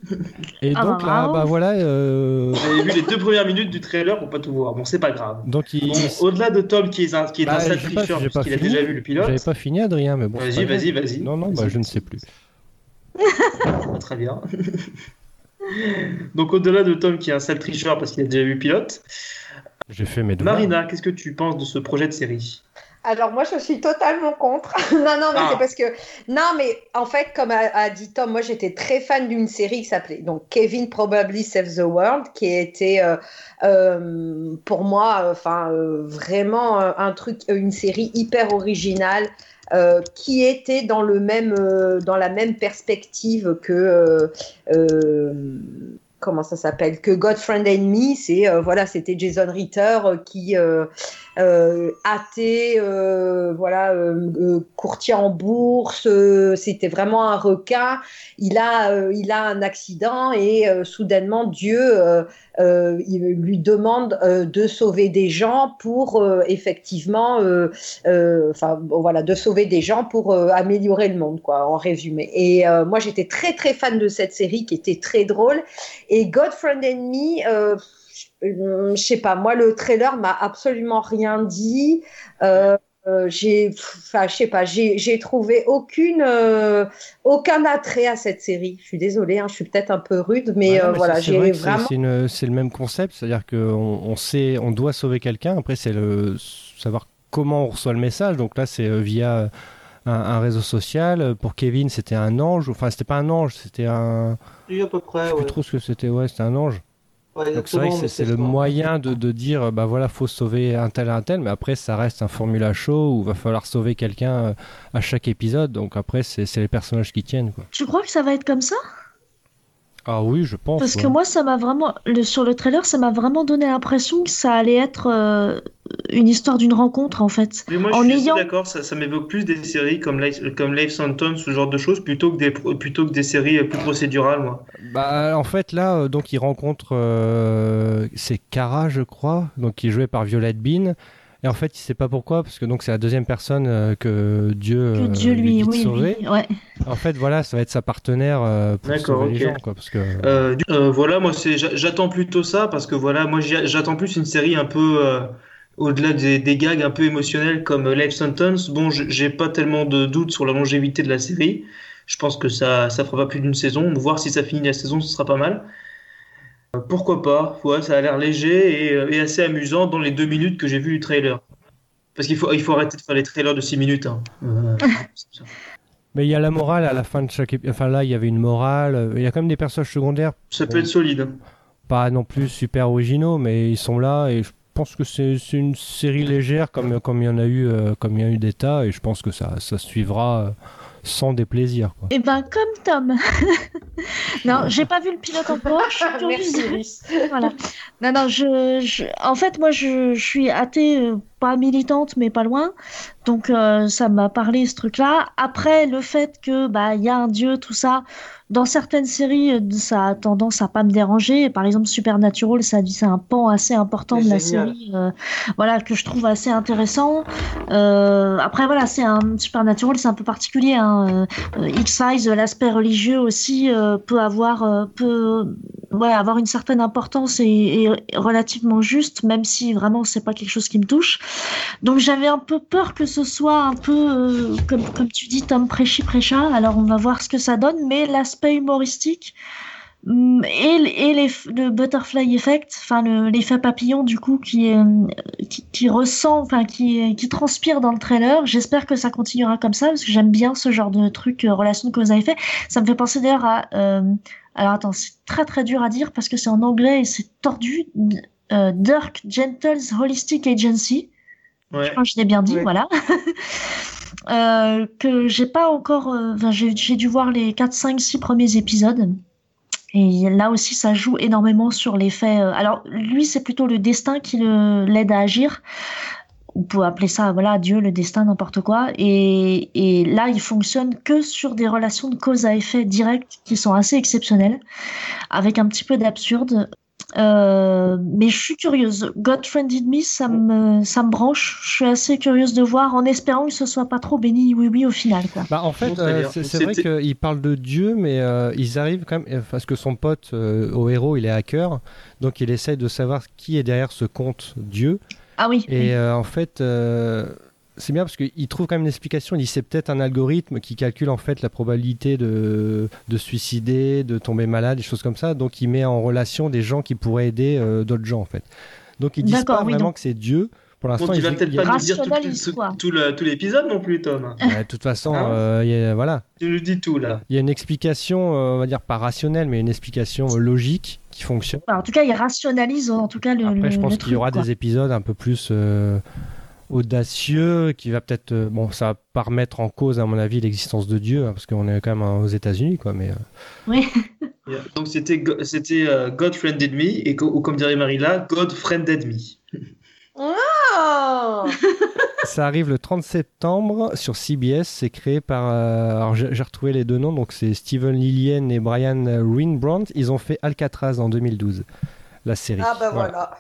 Et Ah donc bah, là, bravo. bah voilà. euh, J'avais vu les deux premières minutes du trailer pour pas tout voir. Bon, c'est pas grave. donc il. Bon, au-delà de Tom qui est un, qui est Bah, un sale j'ai pas- tricheur pas puisqu'il a fini. déjà vu le pilote. J'avais pas fini, Adrien, mais bon. Vas-y, vas-y, vas-y. Non, non, bah, je ne sais plus. Ah, Très bien. Donc au-delà de Tom qui est un sale tricheur parce qu'il a déjà vu le pilote, J'ai fait mes devoirs. Marina, qu'est-ce que tu penses de ce projet de série? Alors moi je suis totalement contre. non non mais Ah. c'est parce que non mais en fait comme a, a dit Tom, moi j'étais très fan d'une série qui s'appelait donc Kevin Probably Save the World qui était euh, euh, pour moi enfin euh, vraiment euh, un truc une série hyper originale euh, qui était dans le même euh, dans la même perspective que euh, comment ça s'appelle que Godfriend and Me c'est voilà c'était Jason Ritter qui athée euh, voilà euh, euh, courtier en bourse euh, c'était vraiment un requin. Il a euh, il a un accident et euh, soudainement Dieu euh, euh, il lui demande euh, de sauver des gens pour euh, effectivement euh, euh, enfin voilà de sauver des gens pour euh, améliorer le monde quoi en résumé. Et euh, moi j'étais très très fan de cette série qui était très drôle. Et Godfriend and Me euh, je je sais pas moi le trailer m'a absolument rien dit euh, euh, j'ai enfin je sais pas j'ai trouvé aucune euh, aucun attrait à cette série je suis désolée hein, je suis peut-être un peu rude mais, euh, voilà j'ai vrai vraiment c'est le même concept, c'est-à-dire qu'on on sait, on doit sauver quelqu'un. Après, c'est le savoir comment on reçoit le message. Donc là, c'est via un, un réseau social. Pour Kevin, c'était un ange. Enfin, c'était pas un ange, c'était un. Oui, à peu Je près, sais plus ouais. trop ce que c'était. Ouais, c'était un ange. Ouais, Donc c'est vrai que c'est le ça. moyen de, de dire, bah voilà, faut sauver un tel, un tel, mais après ça reste un formula show où va falloir sauver quelqu'un euh, à chaque épisode. Donc après, c'est c'est les personnages qui tiennent, quoi. Tu crois que ça va être comme ça? Ah oui, je pense. Parce ouais. que moi, ça m'a vraiment, le, sur le trailer, ça m'a vraiment donné l'impression que ça allait être euh, une histoire d'une rencontre, en fait. Mais moi, je En suis assez ayant- d'accord, ça, ça m'évoque plus des séries comme Life, comme Life Sentence, ce genre de choses, plutôt que des, plutôt que des séries euh, plus procédurales, moi. Bah, en fait, là, euh, donc, il rencontre. euh, c'est Kara, je crois, donc, qui est joué par Violette Bean. Et en fait, il sait pas pourquoi, parce que donc c'est la deuxième personne euh, que Dieu, Que euh, Dieu lui, dit de oui, sauver. oui, ouais. En fait, voilà, ça va être sa partenaire euh, pour sauver les ok. gens, quoi, parce que. Euh, du- euh, voilà, moi, c'est, j'attends plutôt ça parce que voilà, moi, j'attends plus une série un peu euh, au-delà des, des gags un peu émotionnels comme Life Sentence. Bon, j'ai pas tellement de doutes sur la longévité de la série. Je pense que ça, ça fera pas plus d'une saison. Voir si ça finit la saison, ce sera pas mal. Pourquoi pas? Ouais, ça a l'air léger et, euh, et assez amusant dans les deux minutes que j'ai vu du trailer. Parce qu'il faut, il faut arrêter de faire les trailers de 6 minutes. hein. Euh. Mais il y a la morale à la fin de chaque épisode. Enfin, là, il y avait une morale. euh, Il y a quand même des personnages secondaires, Ça peut être solide. pas non plus super originaux, mais ils sont là et je pense que c'est une série légère comme, comme il y en a eu, euh, comme il y a eu des tas et je pense que ça, ça suivra euh, sans déplaisir, quoi. Et ben, comme Tom. non, j'ai pas vu le pilote encore. Je suis curieuse. Voilà. Non, non, je, je- en fait, moi, je, je suis athée, euh, pas militante, mais pas loin. Donc, euh, ça m'a parlé, ce truc-là. Après, le fait que, bah, il y a un dieu, tout ça, dans certaines séries, euh, ça a tendance à pas me déranger. Par exemple, Supernatural, ça dit, c'est un pan assez important de la série, euh, voilà, que je trouve assez intéressant. Euh, après, voilà, c'est un Supernatural, c'est un peu particulier, hein. Euh, X-Size, l'aspect religieux aussi, peut avoir, peut, ouais, avoir une certaine importance et, et relativement juste, même si vraiment c'est pas quelque chose qui me touche. Donc j'avais un peu peur que ce soit un peu, comme, comme tu dis, Tom Préchi Précha. Alors on va voir ce que ça donne, mais l'aspect humoristique hum, et, les, le butterfly effect, enfin le- l'effet papillon du coup qui, est, qui, qui ressent, enfin qui, qui transpire dans le trailer. J'espère que ça continuera comme ça parce que j'aime bien ce genre de truc, euh, relation de cause à effet. Ça me fait penser d'ailleurs à euh, alors attends, c'est très très dur à dire parce que c'est en anglais et c'est tordu. Euh, Dirk Gentles Holistic Agency. Ouais. Je crois que je l'ai bien dit, Ouais. voilà. Euh, que j'ai pas encore. euh, Enfin, j'ai dû voir les 4, 5, 6 premiers épisodes. Et là aussi, ça joue énormément sur l'effet. euh, alors, lui, c'est plutôt le destin qui l'aide à agir. On peut appeler ça, voilà, Dieu, le destin, n'importe quoi. Et, et là, il fonctionne que sur des relations de cause à effet direct qui sont assez exceptionnelles, avec un petit peu d'absurde. Euh, mais je suis curieuse. God Friended Me, ça me, ça me branche. Je suis assez curieuse de voir, en espérant que ce soit pas trop béni oui oui au final. Quoi. Bah, en fait, euh, c'est vrai c'était- qu'il parle de Dieu, mais euh, ils arrivent quand même, parce que son pote euh, au héros, il est hacker, donc il essaye de savoir qui est derrière ce compte Dieu. Ah oui. oui. Et euh, en fait, euh, c'est bien parce qu'il trouve quand même une explication. Il dit c'est peut-être un algorithme qui calcule en fait la probabilité de, de suicider, de tomber malade, des choses comme ça. Donc il met en relation des gens qui pourraient aider euh, d'autres gens en fait. Donc ils disent pas oui, vraiment donc- que c'est Dieu. Pour l'instant, il peut-être y a- pas nous dire tout, tout- tout le- tout l'épisode non plus, Tom. Ouais, de toute façon, Hein euh, il y a- voilà. Tu nous dis tout là. Il y a une explication, euh, on va dire pas rationnelle, mais une explication euh, logique qui fonctionne. Enfin, en tout cas, il rationalise en tout cas le. Après, je pense le qu'il y aura quoi. des épisodes un peu plus euh, audacieux, qui va peut-être, euh, bon, ça va pas remettre en cause à mon avis l'existence de Dieu, hein, parce qu'on est quand même aux États-Unis, quoi. Mais euh, Oui. Yeah. Donc c'était c'était euh, God Friended Me et co- ou comme dirait Marilla, God Friended Me. Ah ça arrive le 30 septembre sur CBS. C'est créé par, euh, alors j'ai j'ai retrouvé les deux noms, donc c'est Steven Lillian et Brian Rinbrandt. Ils ont fait Alcatraz en 2012, la série, Ah bah Voilà, voilà.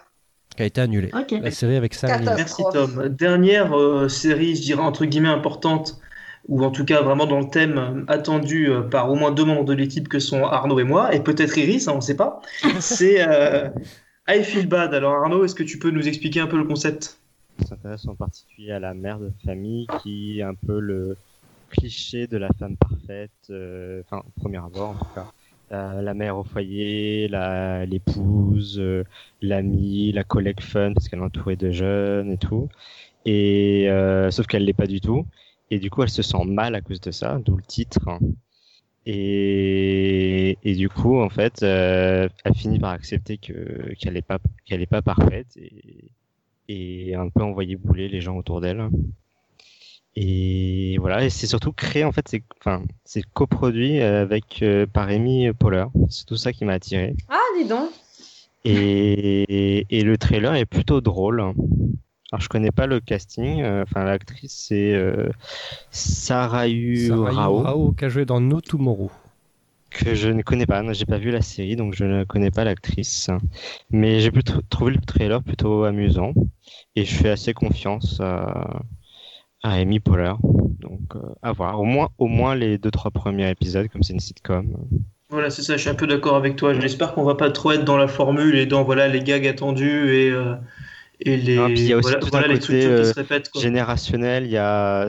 Qui a été annulée. La série avec Sam Neill. Merci. Tom. Dernière euh, série, je dirais entre guillemets importante, ou en tout cas vraiment dans le thème attendu euh, par au moins deux membres de l'équipe que sont Arnaud et moi, et peut-être Iris, hein, on ne sait pas. C'est euh, I Feel Bad. Alors Arnaud, est-ce que tu peux nous expliquer un peu le concept? On s'intéresse en particulier à la mère de famille qui est un peu le cliché de la femme parfaite, enfin au premier abord en tout cas. La mère au foyer, la- l'épouse, euh, l'amie, la collègue fun parce qu'elle est entourée de jeunes et tout. Et euh, sauf qu'elle l'est pas du tout. Et du coup, elle se sent mal à cause de ça, d'où le titre. Et, et du coup, en fait, euh, elle finit par accepter que qu'elle est pas qu'elle pas parfaite et et un peu envoyer bouler les gens autour d'elle. Et voilà, et c'est surtout créé en fait, c'est enfin c'est coproduit avec euh, par Amy Poehler. C'est tout ça qui m'a attiré. Ah, dis donc. Et, et le trailer est plutôt drôle. Alors je connais pas le casting. euh, Enfin l'actrice c'est euh, Sarayu Sarah Rao Rao, qui a joué dans No Tomorrow. que je ne connais pas. Non, J'ai pas vu la série, donc je ne connais pas l'actrice. Mais j'ai plutôt trouvé le trailer plutôt amusant et je fais assez confiance à, à Amy Poehler. Donc euh, à voir. Au moins, au moins les deux trois premiers épisodes, comme c'est une sitcom. Voilà, c'est ça, je suis un peu d'accord avec toi. J'espère qu'on va pas trop être dans la formule et dans voilà, les gags attendus et, euh, et les, Non, puis il y a aussi voilà, tout un les côté, qui euh, se répètent. Quoi. Générationnel, il y a,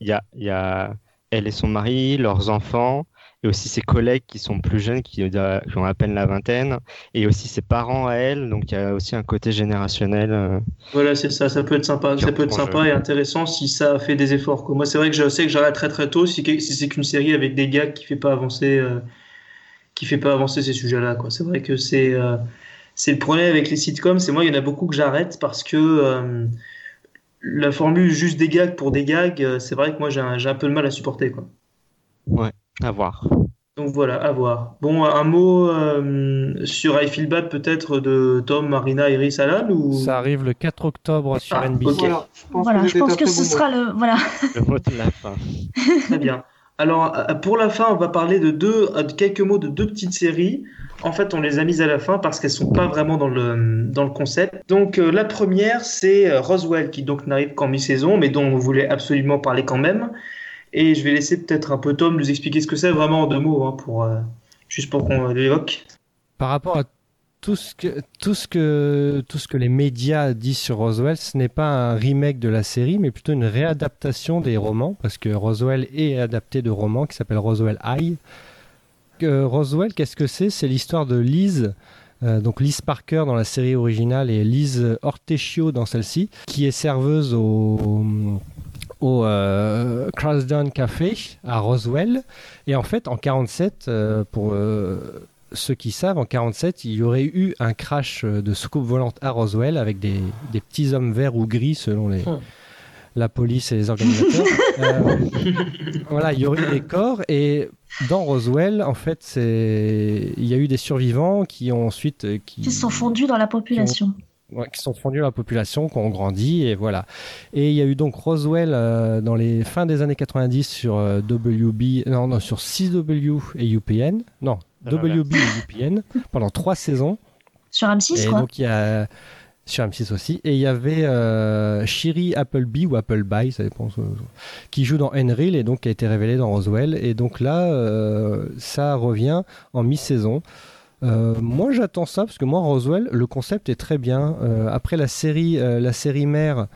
il y a, il y a elle et son mari, leurs enfants. Et aussi ses collègues qui sont plus jeunes, qui, euh, qui ont à peine la vingtaine, et aussi ses parents à elle, donc il y a aussi un côté générationnel. euh, Voilà, c'est ça, ça peut être sympa, ça peut être sympa jeu. et intéressant si ça fait des efforts. Quoi. Moi, c'est vrai que je sais que j'arrête très très tôt si, c'est qu'une série avec des gags qui fait pas avancer, euh, qui fait pas avancer ces sujets-là. C'est vrai que c'est euh, c'est le problème avec les sitcoms, c'est moi, il y en a beaucoup que j'arrête parce que la formule juste des gags pour des gags, c'est vrai que moi j'ai un, peu de mal à supporter. Quoi. À voir. Donc voilà, à voir. Bon, un mot euh, sur I Feel Bad peut-être de Tom, Marina, Iris, Alan ou... Ça arrive le 4 octobre sur Ah, NBC. ok. Voilà, je pense Voilà, que, je pense c'était que un ce bon sera le. Voilà. Le mot de la fin. Très bien. Alors, euh, pour la fin, on va parler de deux, euh, de quelques mots de deux petites séries. En fait, on les a mises à la fin parce qu'elles sont pas vraiment dans le, dans le concept. Donc, euh, la première, c'est Roswell, qui donc n'arrive qu'en mi-saison, mais dont on voulait absolument parler quand même. Et je vais laisser peut-être un peu Tom nous expliquer ce que c'est vraiment en deux mots, hein, pour, euh, juste pour qu'on l'évoque. Par rapport à tout ce que tout ce que tout ce que les médias disent sur Roswell, ce n'est pas un remake de la série, mais plutôt une réadaptation des romans, parce que Roswell est adapté de romans qui s'appelle Roswell High. Roswell, qu'est-ce que c'est? C'est l'histoire de Liz. euh, donc Liz Parker dans la série originale et Liz Ortechio dans celle-ci, qui est serveuse au, au euh, Crasdon Café à Roswell. Et en fait, en 47, euh, pour euh, ceux qui savent, en 47, il y aurait eu un crash euh, de soucoupe volante à Roswell avec des, des petits hommes verts ou gris selon les, Hmm. la police et les organisateurs. Euh, voilà, il y aurait eu des corps et dans Roswell, en fait, c'est il y a eu des survivants qui ont ensuite qui, Qui sont fondus dans la population. Ouais, qui sont fondus dans la population, qui ont grandi, et voilà. Et il y a eu donc Roswell euh, dans les fins des années 90 sur euh, WB, non, non, sur CW et UPN, non, Ah, WB et UPN, pendant trois saisons. Sur M6, Et quoi. donc il y a sur M6 aussi. Et il y avait euh, Shiri Appleby ou Appleby, ça dépend, euh, qui joue dans Enril et donc qui a été révélé dans Roswell. Et donc là, euh, ça revient en mi-saison. Euh, moi j'attends ça parce que moi Roswell le concept est très bien. Euh, après la série euh, la série mère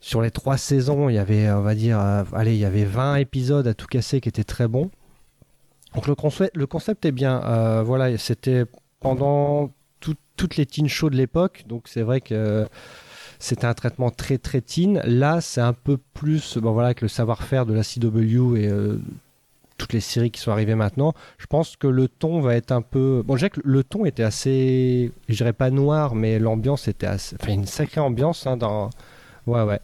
sur les trois saisons il y avait on va dire allez il y avait 20 épisodes à tout casser qui étaient très bons. Donc le concept est bien. Voilà c'était pendant tout- toutes les teen shows de l'époque. Donc c'est vrai que c'était un traitement très très teen. Là c'est un peu plus bon voilà avec le savoir-faire de la CW et toutes les séries qui sont arrivées maintenant, je pense que le ton va être un peu. Bon, que le ton était assez. Je dirais pas noir, mais l'ambiance était assez. Enfin, une sacrée ambiance hein, dans. Ouais, ouais.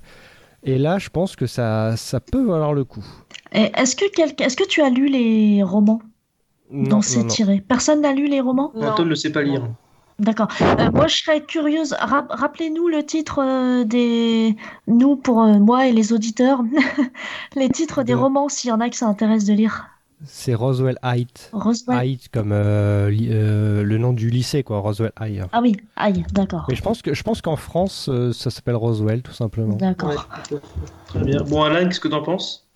Et là, je pense que ça, ça peut valoir le coup. Est-ce que, quel- est-ce que tu as lu les romans? Non, dont c'est tiré Personne n'a lu les romans? Non. Ne sait pas lire. D'accord. Euh, moi, je serais curieuse. Rap- Rappelez-nous le titre euh, des. Nous, pour euh, moi et les auditeurs, les titres des De- romans, s'il y en a que ça intéresse de lire. C'est Roswell Height. Roswell. Height comme euh, euh, le nom du lycée, quoi. Roswell High. Ah oui, aïe, d'accord. Mais je pense que je pense qu'en France, euh, ça s'appelle Roswell, tout simplement. D'accord. Ouais. Très bien. Bon, Alan, qu'est-ce que t'en penses?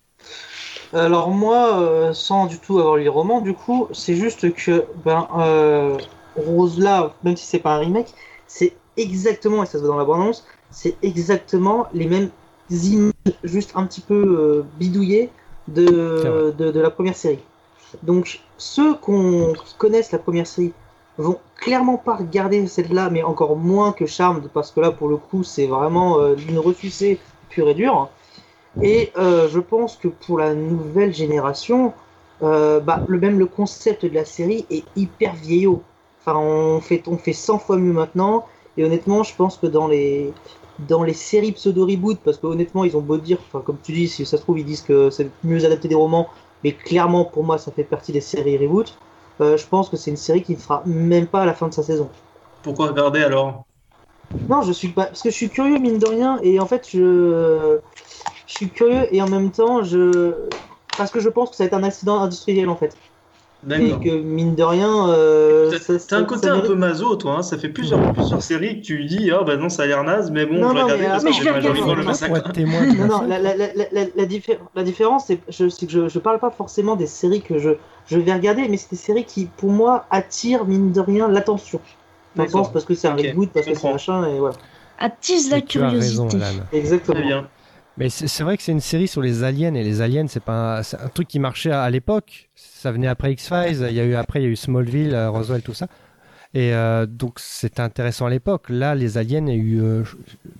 Alors moi, euh, sans du tout avoir lu les romans, du coup, c'est juste que ben Rose là, même si c'est pas un remake, c'est exactement, et ça se voit dans la bande-annonce, c'est exactement les mêmes images, juste un petit peu euh, bidouillées de, vrai. de, de la première série. Donc ceux qu'on qui connaissent la première série vont clairement pas regarder celle-là, mais encore moins que Charmed, parce que là, pour le coup, c'est vraiment euh, une resucée pure et dure. Et euh, je pense que pour la nouvelle génération, euh, bah, le même le concept de la série est hyper vieillot. Enfin, on fait, on fait 100 fois mieux maintenant. Et honnêtement, je pense que dans les, dans les séries pseudo-reboot, parce que honnêtement, ils ont beau dire, enfin, comme tu dis, si ça se trouve, ils disent que c'est mieux adapté des romans, mais clairement, pour moi, ça fait partie des séries reboot. Euh, je pense que c'est une série qui ne fera même pas à la fin de sa saison. Pourquoi regarder alors? Non, je suis pas. Parce que je suis curieux, mine de rien, et en fait, je. Je suis curieux, et en même temps, je. Parce que je pense que ça va être un accident industriel, en fait. Et que, mine de rien. Euh, T'as- ça- T'as un côté un peu maso, toi. hein. Ça fait plusieurs, plusieurs séries que tu dis, ah bah non, ça a l'air naze, mais bon, Non, je vais non, regarder mais parce que mais je vais le massacre. témoin Non, non, la, la, la, la, la, la diffé- la différence, c'est je, c'est que je, je parle pas forcément des séries que je, je vais regarder, mais c'est des séries qui, pour moi, attirent, mine de rien, l'attention. Dans le sens parce que c'est un reboot, parce que c'est machin, et voilà. Attise la Et tu as raison, curiosité. Alan. Exactement. Très bien. Mais c'est c'est vrai que c'est une série sur les aliens et les aliens c'est pas un, c'est un truc qui marchait à, à l'époque. Ça venait après X Files. Il y a eu après il y a eu Smallville, euh, Roswell, tout ça. Et euh, donc c'était intéressant à l'époque. Là les aliens, il y a eu euh,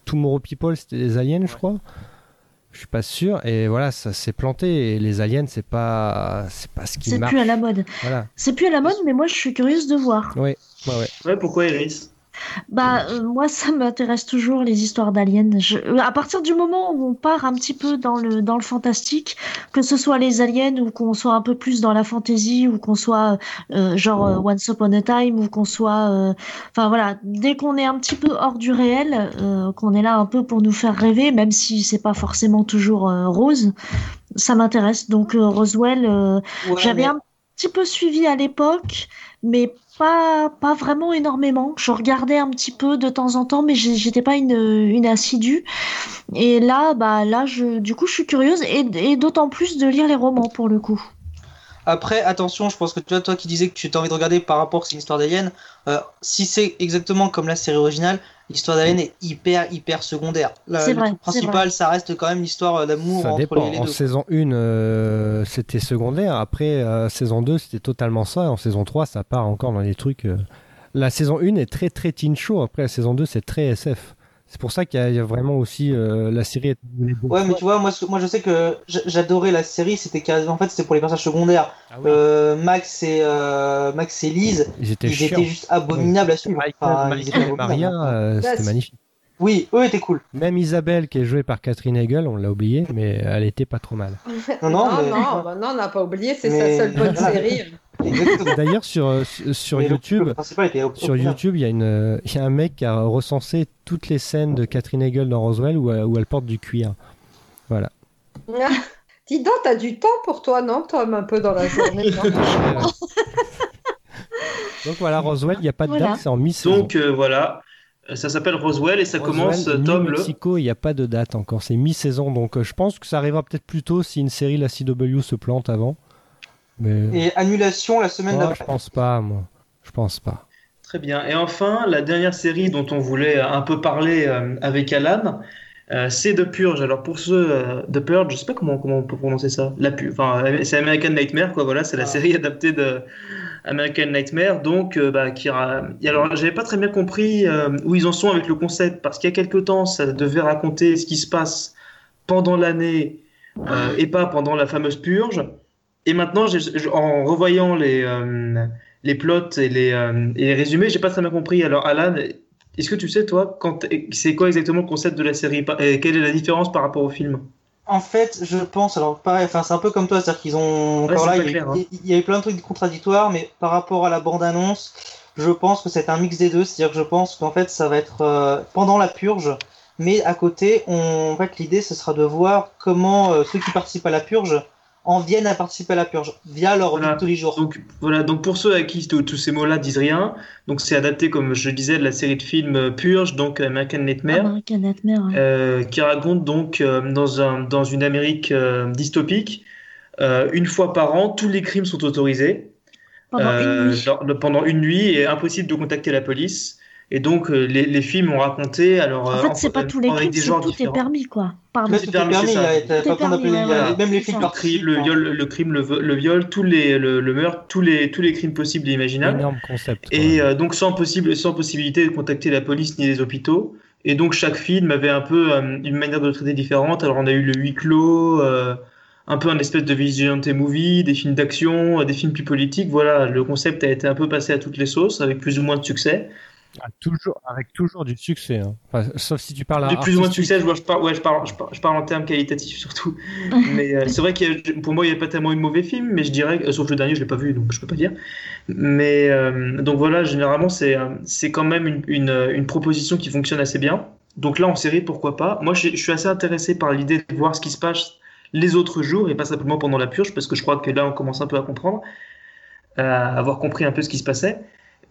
Tomorrow People, c'était des aliens, je crois. Je suis pas sûr. Et voilà, ça s'est planté. Et les aliens, c'est pas c'est pas ce qui C'est marche. plus à la mode. Voilà. C'est plus à la mode, mais moi, je suis curieuse de voir. Ouais, ouais. Ouais, pourquoi Iris? Bah, euh, moi, ça m'intéresse toujours les histoires d'aliens. Je... euh, À partir du moment où on part un petit peu dans le, dans le fantastique, que ce soit les aliens ou qu'on soit un peu plus dans la fantasy ou qu'on soit euh, genre euh, Once Upon a Time ou qu'on soit. Enfin voilà, dès qu'on est un petit peu hors du réel, qu'on est là un peu pour nous faire rêver, même si c'est pas forcément toujours rose, ça m'intéresse. Donc Roswell, Ouais, j'avais mais- un petit peu suivi à l'époque, mais pas, pas vraiment énormément. Je regardais un petit peu de temps en temps, mais j'étais pas une, une assidue. Et là, bah, là je, du coup, je suis curieuse et, d'autant plus de lire les romans pour le coup. Après, attention, je pense que tu vois, toi qui disais que tu as envie de regarder par rapport à une histoire d'alien, euh, si c'est exactement comme la série originale, l'histoire d'alien est hyper, hyper secondaire. La- C'est le vrai, truc principal, ça reste quand même l'histoire euh, d'amour Ça entre dépend. les, les En saison 1, euh, c'était secondaire. Après, euh, saison 2, c'était totalement ça. En saison 3, ça part encore dans des trucs. euh, La saison 1 est très très teen show. Après, la saison 2, c'est très SF. C'est pour ça qu'il y, a- il y a vraiment aussi euh, la série. est Ouais, mais tu vois, moi, moi je sais que j'adorais la série, c'était quasiment- en fait, c'était pour les personnages secondaires. Ah oui. Euh, Max et euh, Max et Lise, ils étaient ils étaient juste abominables à suivre. Enfin, Michael. Maria, c'était magnifique. Oui, eux étaient cool. Même Isabelle, qui est jouée par Catherine Hegel, on l'a oublié, mais elle était pas trop mal. Non, non, mais- non, bah non, on n'a pas oublié, c'est Mais- sa seule bonne série. D'ailleurs, sur, euh, sur- Mais YouTube, Sur. YouTube, il y, a une, euh, il y a un mec qui a recensé toutes les scènes de Catherine Hegel dans Roswell où, elle- où elle porte du cuir. Voilà. Dis donc, t'as du temps pour toi, non, Tom, un peu dans la journée non Donc voilà, Roswell, il n'y a pas de Voilà. date, c'est en mi-saison. Donc euh, voilà, Euh, ça s'appelle Roswell et ça Roswell, commence euh, Tom le. Mexico, il n'y a pas de date encore, c'est mi-saison, donc euh, je pense que ça arrivera peut-être plus tôt si une série, la CW, se plante avant. Mais Et annulation la semaine moi, je d'après. pense pas, moi. Je pense pas. Très bien. Et enfin, la dernière série dont on voulait un peu parler euh, avec Alan, euh, c'est The Purge. Alors pour ceux euh, The Purge, je sais pas comment, comment on peut prononcer ça. La pu- enfin, euh, c'est American Nightmare, quoi. Voilà, c'est la Ah. série adaptée de American Nightmare. Donc, euh, bah, qui ra- et alors, j'avais pas très bien compris euh, où ils en sont avec le concept, parce qu'il y a quelques temps, ça devait raconter ce qui se passe pendant l'année euh, et pas pendant la fameuse purge. Et maintenant, en revoyant les, euh, les plots et les, euh, et les résumés, j'ai pas très bien compris. Alors, Alan, est-ce que tu sais, toi, c'est quoi exactement le concept de la série? Et Quelle est la différence par rapport au film? En fait, je pense, alors pareil, enfin, c'est un peu comme toi, c'est-à-dire qu'ils ont. Encore là, pas il y, a- clair, hein. il y a eu plein de trucs contradictoires, mais par rapport à la bande-annonce, je pense que c'est un mix des deux. C'est-à-dire que je pense qu'en fait, ça va être euh, pendant la purge, mais à côté, on... en fait, l'idée, ce sera de voir comment euh, ceux qui participent à la purge en viennent à participer à la purge via leur Voilà. vie de tous les jours. Donc voilà, donc pour ceux à qui tous ces mots-là disent rien, donc c'est adapté comme je disais de la série de films euh, Purge, donc American Nightmare, American Nightmare, ouais. euh, qui raconte donc euh, dans un dans une Amérique euh, dystopique, euh, une fois par an, tous les crimes sont autorisés Pendant euh, une nuit. dans- pendant une nuit et impossible de contacter la police. Et donc euh, les, les films ont raconté alors En euh, fait, c'est pas tous les crimes, des tout est permis, quoi. Pardon. Tout est permis, Tout permis, a- ouais, même les films ça. Le crime, le participent, viol, le crime, le, viol, tous les, le, le meurtre, tous les, tous les crimes possibles et imaginables. Énorme concept. Et euh, donc sans, possible, sans possibilité de contacter la police ni les hôpitaux. Et donc chaque film avait un peu euh, une manière de le traiter différente. Alors on a eu le huis clos, euh, un peu un espèce de vigilante movie, des films d'action, des films plus politiques. Voilà, le concept a été un peu passé à toutes les sauces avec plus ou moins de succès. Ah, toujours, avec toujours du succès. hein. Enfin, sauf si tu parles à Du plus ou moins de succès, je, vois- je, parle, ouais, je, parle, je, parle, je parle en termes qualitatifs surtout. mais euh, c'est vrai que pour moi, il n'y a pas tellement eu de mauvais films, mais je dirais, que- sauf le dernier, je ne l'ai pas vu, donc je peux pas dire. Mais euh, donc voilà, généralement, c'est euh, c'est quand même une, une, une proposition qui fonctionne assez bien. Donc là, en série, pourquoi pas? Moi, je, je suis assez intéressé par l'idée de voir ce qui se passe les autres jours et pas simplement pendant la purge, parce que je crois que là, on commence un peu à comprendre, à avoir compris un peu ce qui se passait.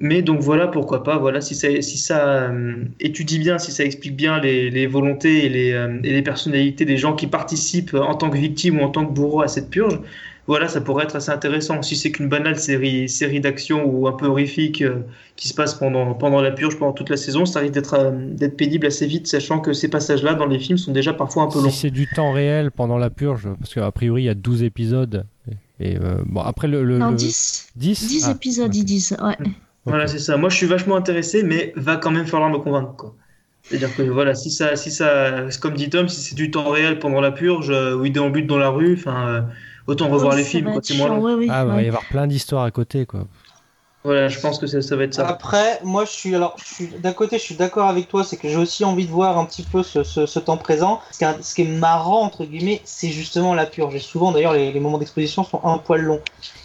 Mais donc voilà, pourquoi pas, voilà, si ça, si ça euh, étudie bien, si ça explique bien les, les volontés et les, euh, et les personnalités des gens qui participent en tant que victimes ou en tant que bourreaux à cette purge, voilà, ça pourrait être assez intéressant. Si c'est qu'une banale série, série d'action ou un peu horrifique euh, qui se passe pendant, pendant la purge, pendant toute la saison, ça risque d'être euh, d'être pénible assez vite, sachant que ces passages-là dans les films sont déjà parfois un peu longs. Si c'est du temps réel pendant la purge, parce qu'a priori il y a 12 épisodes. Et, et, euh, bon, après le. le Non, le- 10. 10 10 Ah, épisodes, ils disent. Ouais. Voilà, c'est ça. Moi, je suis vachement intéressé, mais va quand même falloir me convaincre, quoi. C'est-à-dire que voilà, si ça, si ça, comme dit Tom, si c'est du temps réel pendant la purge, euh, où ils déambutent dans la rue, enfin, euh, autant revoir Oh, les films, quoi. moins long. ouais, oui, Ah, bah, il va y avoir plein d'histoires à côté, quoi. Voilà, je pense que ça, ça va être ça. Après, moi, je suis alors, je suis d'un côté, je suis d'accord avec toi, c'est que j'ai aussi envie de voir un petit peu ce, ce, ce temps présent. Ce qui, est, ce qui est marrant entre guillemets, c'est justement la purge. Et souvent, d'ailleurs, les, les moments d'exposition sont un poil longs.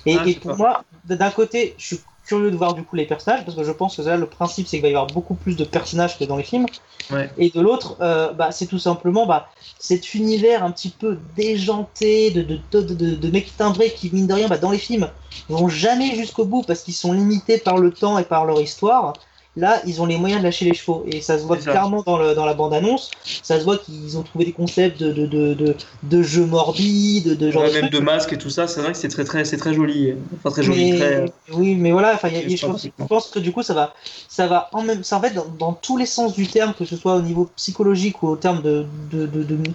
Et, Ah, et pour pas. moi, d'un côté, je suis curieux de voir du coup les personnages parce que je pense que là, le principe, c'est qu'il va y avoir beaucoup plus de personnages que dans les films. Ouais. Et de l'autre, euh, bah, c'est tout simplement bah, cet univers un petit peu déjanté de, de, de, de, de mecs timbrés qui, mine de rien, bah, dans les films, vont jamais jusqu'au bout parce qu'ils sont limités par le temps et par leur histoire. Là, ils ont les moyens de lâcher les chevaux. Et ça se voit clairement dans, le, dans la bande-annonce. Ça se voit qu'ils ont trouvé des concepts de, de, de, de, de jeux morbides, de genre Ouais, de même de masques et tout ça, c'est vrai que c'est très, très, très joli. Enfin, très joli, Mais- très. Oui, mais voilà, y a- je, pense, je pense que du coup, ça va, ça va en même, ça dans, dans tous les sens du terme, que ce soit au niveau psychologique ou au terme de,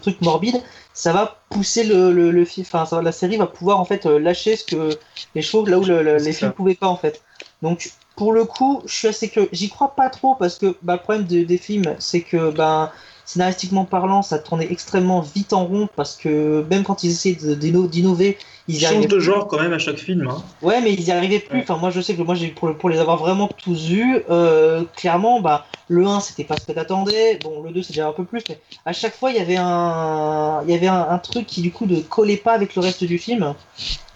trucs morbides, ça va pousser le, le, le fi- enfin, ça la série va pouvoir en fait euh, lâcher ce que les chevaux là où le- les films pouvaient pas en fait. Donc pour le coup, je suis assez que j'y crois pas trop parce que bah, le problème de- des films, c'est que ben scénaristiquement parlant, ça tournait extrêmement vite en rond parce que même quand ils essayaient d'innover, ils changent arrivaient de genre quand même à chaque film. Hein. Ouais, mais ils y arrivaient plus. Ouais. Enfin, moi, je sais que moi, j'ai pour, pour les avoir vraiment tous vus, euh, clairement, bah, le 1, c'était pas ce que t'attendais. Bon, le 2, c'est déjà un peu plus, mais à chaque fois, il y avait un, il y avait un, un truc qui, du coup, ne collait pas avec le reste du film.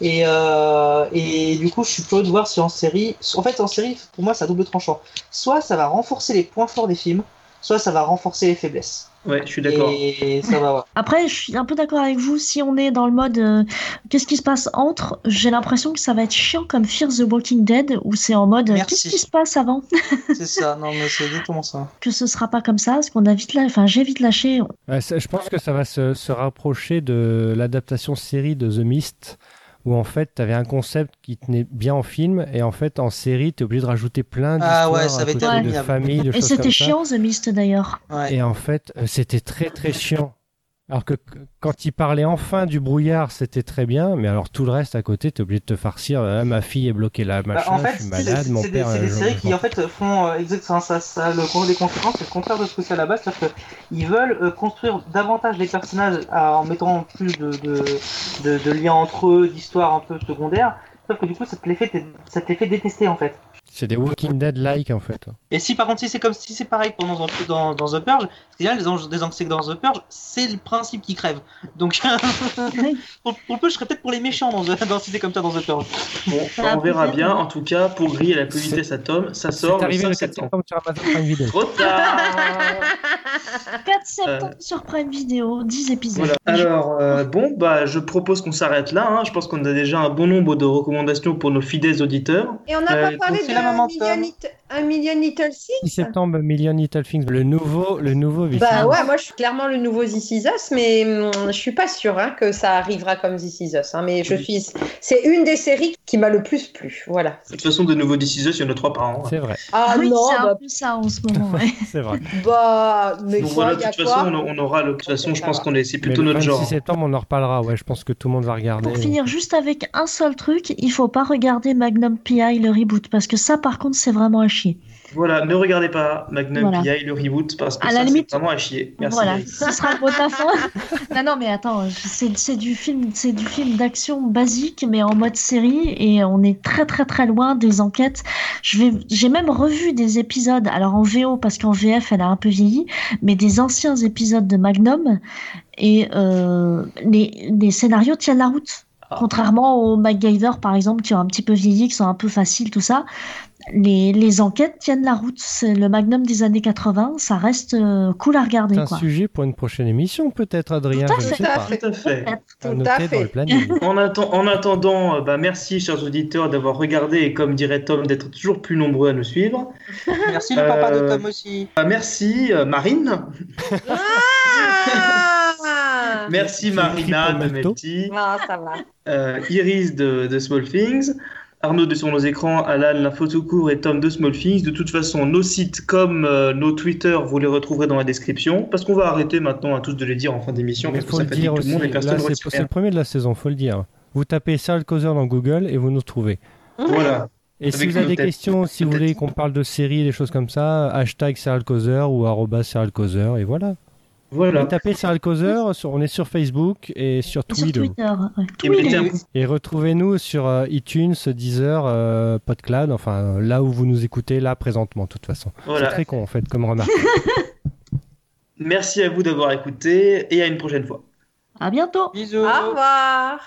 Et, euh, et du coup, je suis curieux de voir si en série, en fait, en série, pour moi, c'est à double tranchant. Soit ça va renforcer les points forts des films, soit ça va renforcer les faiblesses. Ouais, je suis d'accord. Et ça va, ouais. Après, je suis un peu d'accord avec vous. Si on est dans le mode euh, qu'est-ce qui se passe entre, j'ai l'impression que ça va être chiant comme Fear the Walking Dead où c'est en mode qu'est-ce qui se passe avant? C'est ça, non mais c'est exactement ça. Que ce sera pas comme ça, parce qu'on a vite la... enfin j'ai vite lâché. Ouais, je pense que ça va se, se rapprocher de l'adaptation série de The Mist, où en fait, tu avais un concept qui tenait bien en film, et en fait, en série, tu es obligé de rajouter plein d'histoires Ah ouais, ça avait été de famille, de Et c'était chiant The Mist d'ailleurs. Ouais. Et en fait, euh, c'était très très chiant. Alors que quand il parlait enfin du brouillard, c'était très bien, mais alors tout le reste à côté, t'es obligé de te farcir. Ah, ma fille est bloquée là, Bah, machin, en fait, je suis malade, mon père. c'est des euh, séries qui en fait font euh, exactement ça, ça, le cours des conséquences, c'est le contraire de ce que c'est à la base, c'est-à-dire qu'ils veulent euh, construire davantage les personnages à- en mettant plus de, de, de, de liens entre eux, d'histoires un peu secondaires, sauf que du coup ça te les fait, ça te les fait détester en fait. C'est des Walking Dead-like en fait. Et si par contre si c'est comme si c'est pareil pendant dans, dans, dans The Purge, ce qui est bien les anges des anges c'est que dans The Purge, c'est le principe qui crève. Donc pour, pour le peu je serais peut-être pour les méchants dans, dans si c'est comme ça dans The Purge. Bon, on verra bien. En tout cas, pour griller la plus C'est- vitesse à Tom, ça sort le arrivé 5 le 4 septembre. sur Amazon Prime Video. Trop tard 4 septembre sur Prime Video, 10 épisodes. Voilà. Alors, euh, bon, bah, je propose qu'on s'arrête là. hein. Je pense qu'on a déjà un bon nombre de recommandations pour nos fidèles auditeurs. Et on n'a Euh, pas parlé donc c'est de la maman un million, Tom. Lit- un million Little 6 Things. septembre, Million Little Things, le nouveau, le nouveau This Bah Is ouais, moi je suis clairement le nouveau This Is Us, mais hum, je suis pas sûre hein, que ça arrivera comme This Is Us. hein, mais je suis, c'est une des séries qui m'a le plus plu. Voilà. De toute façon, de nouveaux This Is Us, il y en a trois par an. hein. C'est vrai, Ah oui, non, c'est un bah, peu ça en ce moment. ouais. c'est vrai. bah, mais Donc quoi, voilà, y de toute façon, on, on aura le. De toute façon, je pense qu'on est, c'est plutôt le notre 26 genre. septembre, on en reparlera. Ouais, je pense que tout le monde va regarder. Pour finir juste avec un seul truc, il faut pas regarder Magnum PI le reboot parce que ça par contre c'est vraiment à chier. Voilà, ne regardez pas Magnum Voilà. PI, le reboot, parce que À ça, la limite- c'est vraiment à chier. Merci. voilà, ce sera le mot de la fin. non non mais attends, c'est c'est du film, c'est du film d'action basique mais en mode série et on est très très très loin des enquêtes. Je vais, j'ai même revu des épisodes, alors en VO parce qu'en VF elle a un peu vieilli, mais des anciens épisodes de Magnum et euh, les, les scénarios tiennent la route. Ah. Contrairement aux MacGyver, par exemple, qui ont un petit peu vieilli, qui sont un peu faciles, tout ça, les, les enquêtes tiennent la route. C'est le Magnum des années 80, ça reste euh, cool à regarder. C'est un Quoi. sujet pour une prochaine émission, peut-être, Adrien. Tout à fait. Tout à fait. Tout à fait. À Tout noter à dans fait. le planning. En, atten- en attendant, euh, bah, merci, chers auditeurs, d'avoir regardé et, comme dirait Tom, d'être toujours plus nombreux à nous suivre. Merci le papa de Euh, Tom aussi. Bah, merci, euh, Marine. Ah, Merci, Marina de Melty. Ah, ça va. euh, Iris de, de Small Things, Arnaud de Sur nos écrans, Alan, tout court et Tom de Small Things. De toute façon, nos sites comme euh, nos Twitter, vous les retrouverez dans la description. Parce qu'on va arrêter maintenant à tous de les dire en fin d'émission, Mais parce que faut ça le fatigue dire tout aussi. le monde et Là, personne ne c'est le premier de la saison, faut le dire. Vous tapez Serial Causer dans Google et vous nous trouvez. Voilà. Et si vous avez des questions, si vous voulez qu'on parle de séries, des choses comme ça, hashtag Serial Causer ou arroba Serial Causer et voilà. Voilà. Et tapez Serial Causer, sur- on est sur Facebook et sur Sur Twitter. Twitter. ouais. Et retrouvez-nous sur euh, iTunes, Deezer, euh, PodCloud, enfin euh, là où vous nous écoutez là présentement, de toute façon. Voilà. C'est très con en fait comme remarque. Merci à vous d'avoir écouté et à une prochaine fois. À bientôt. Bisous. Au revoir.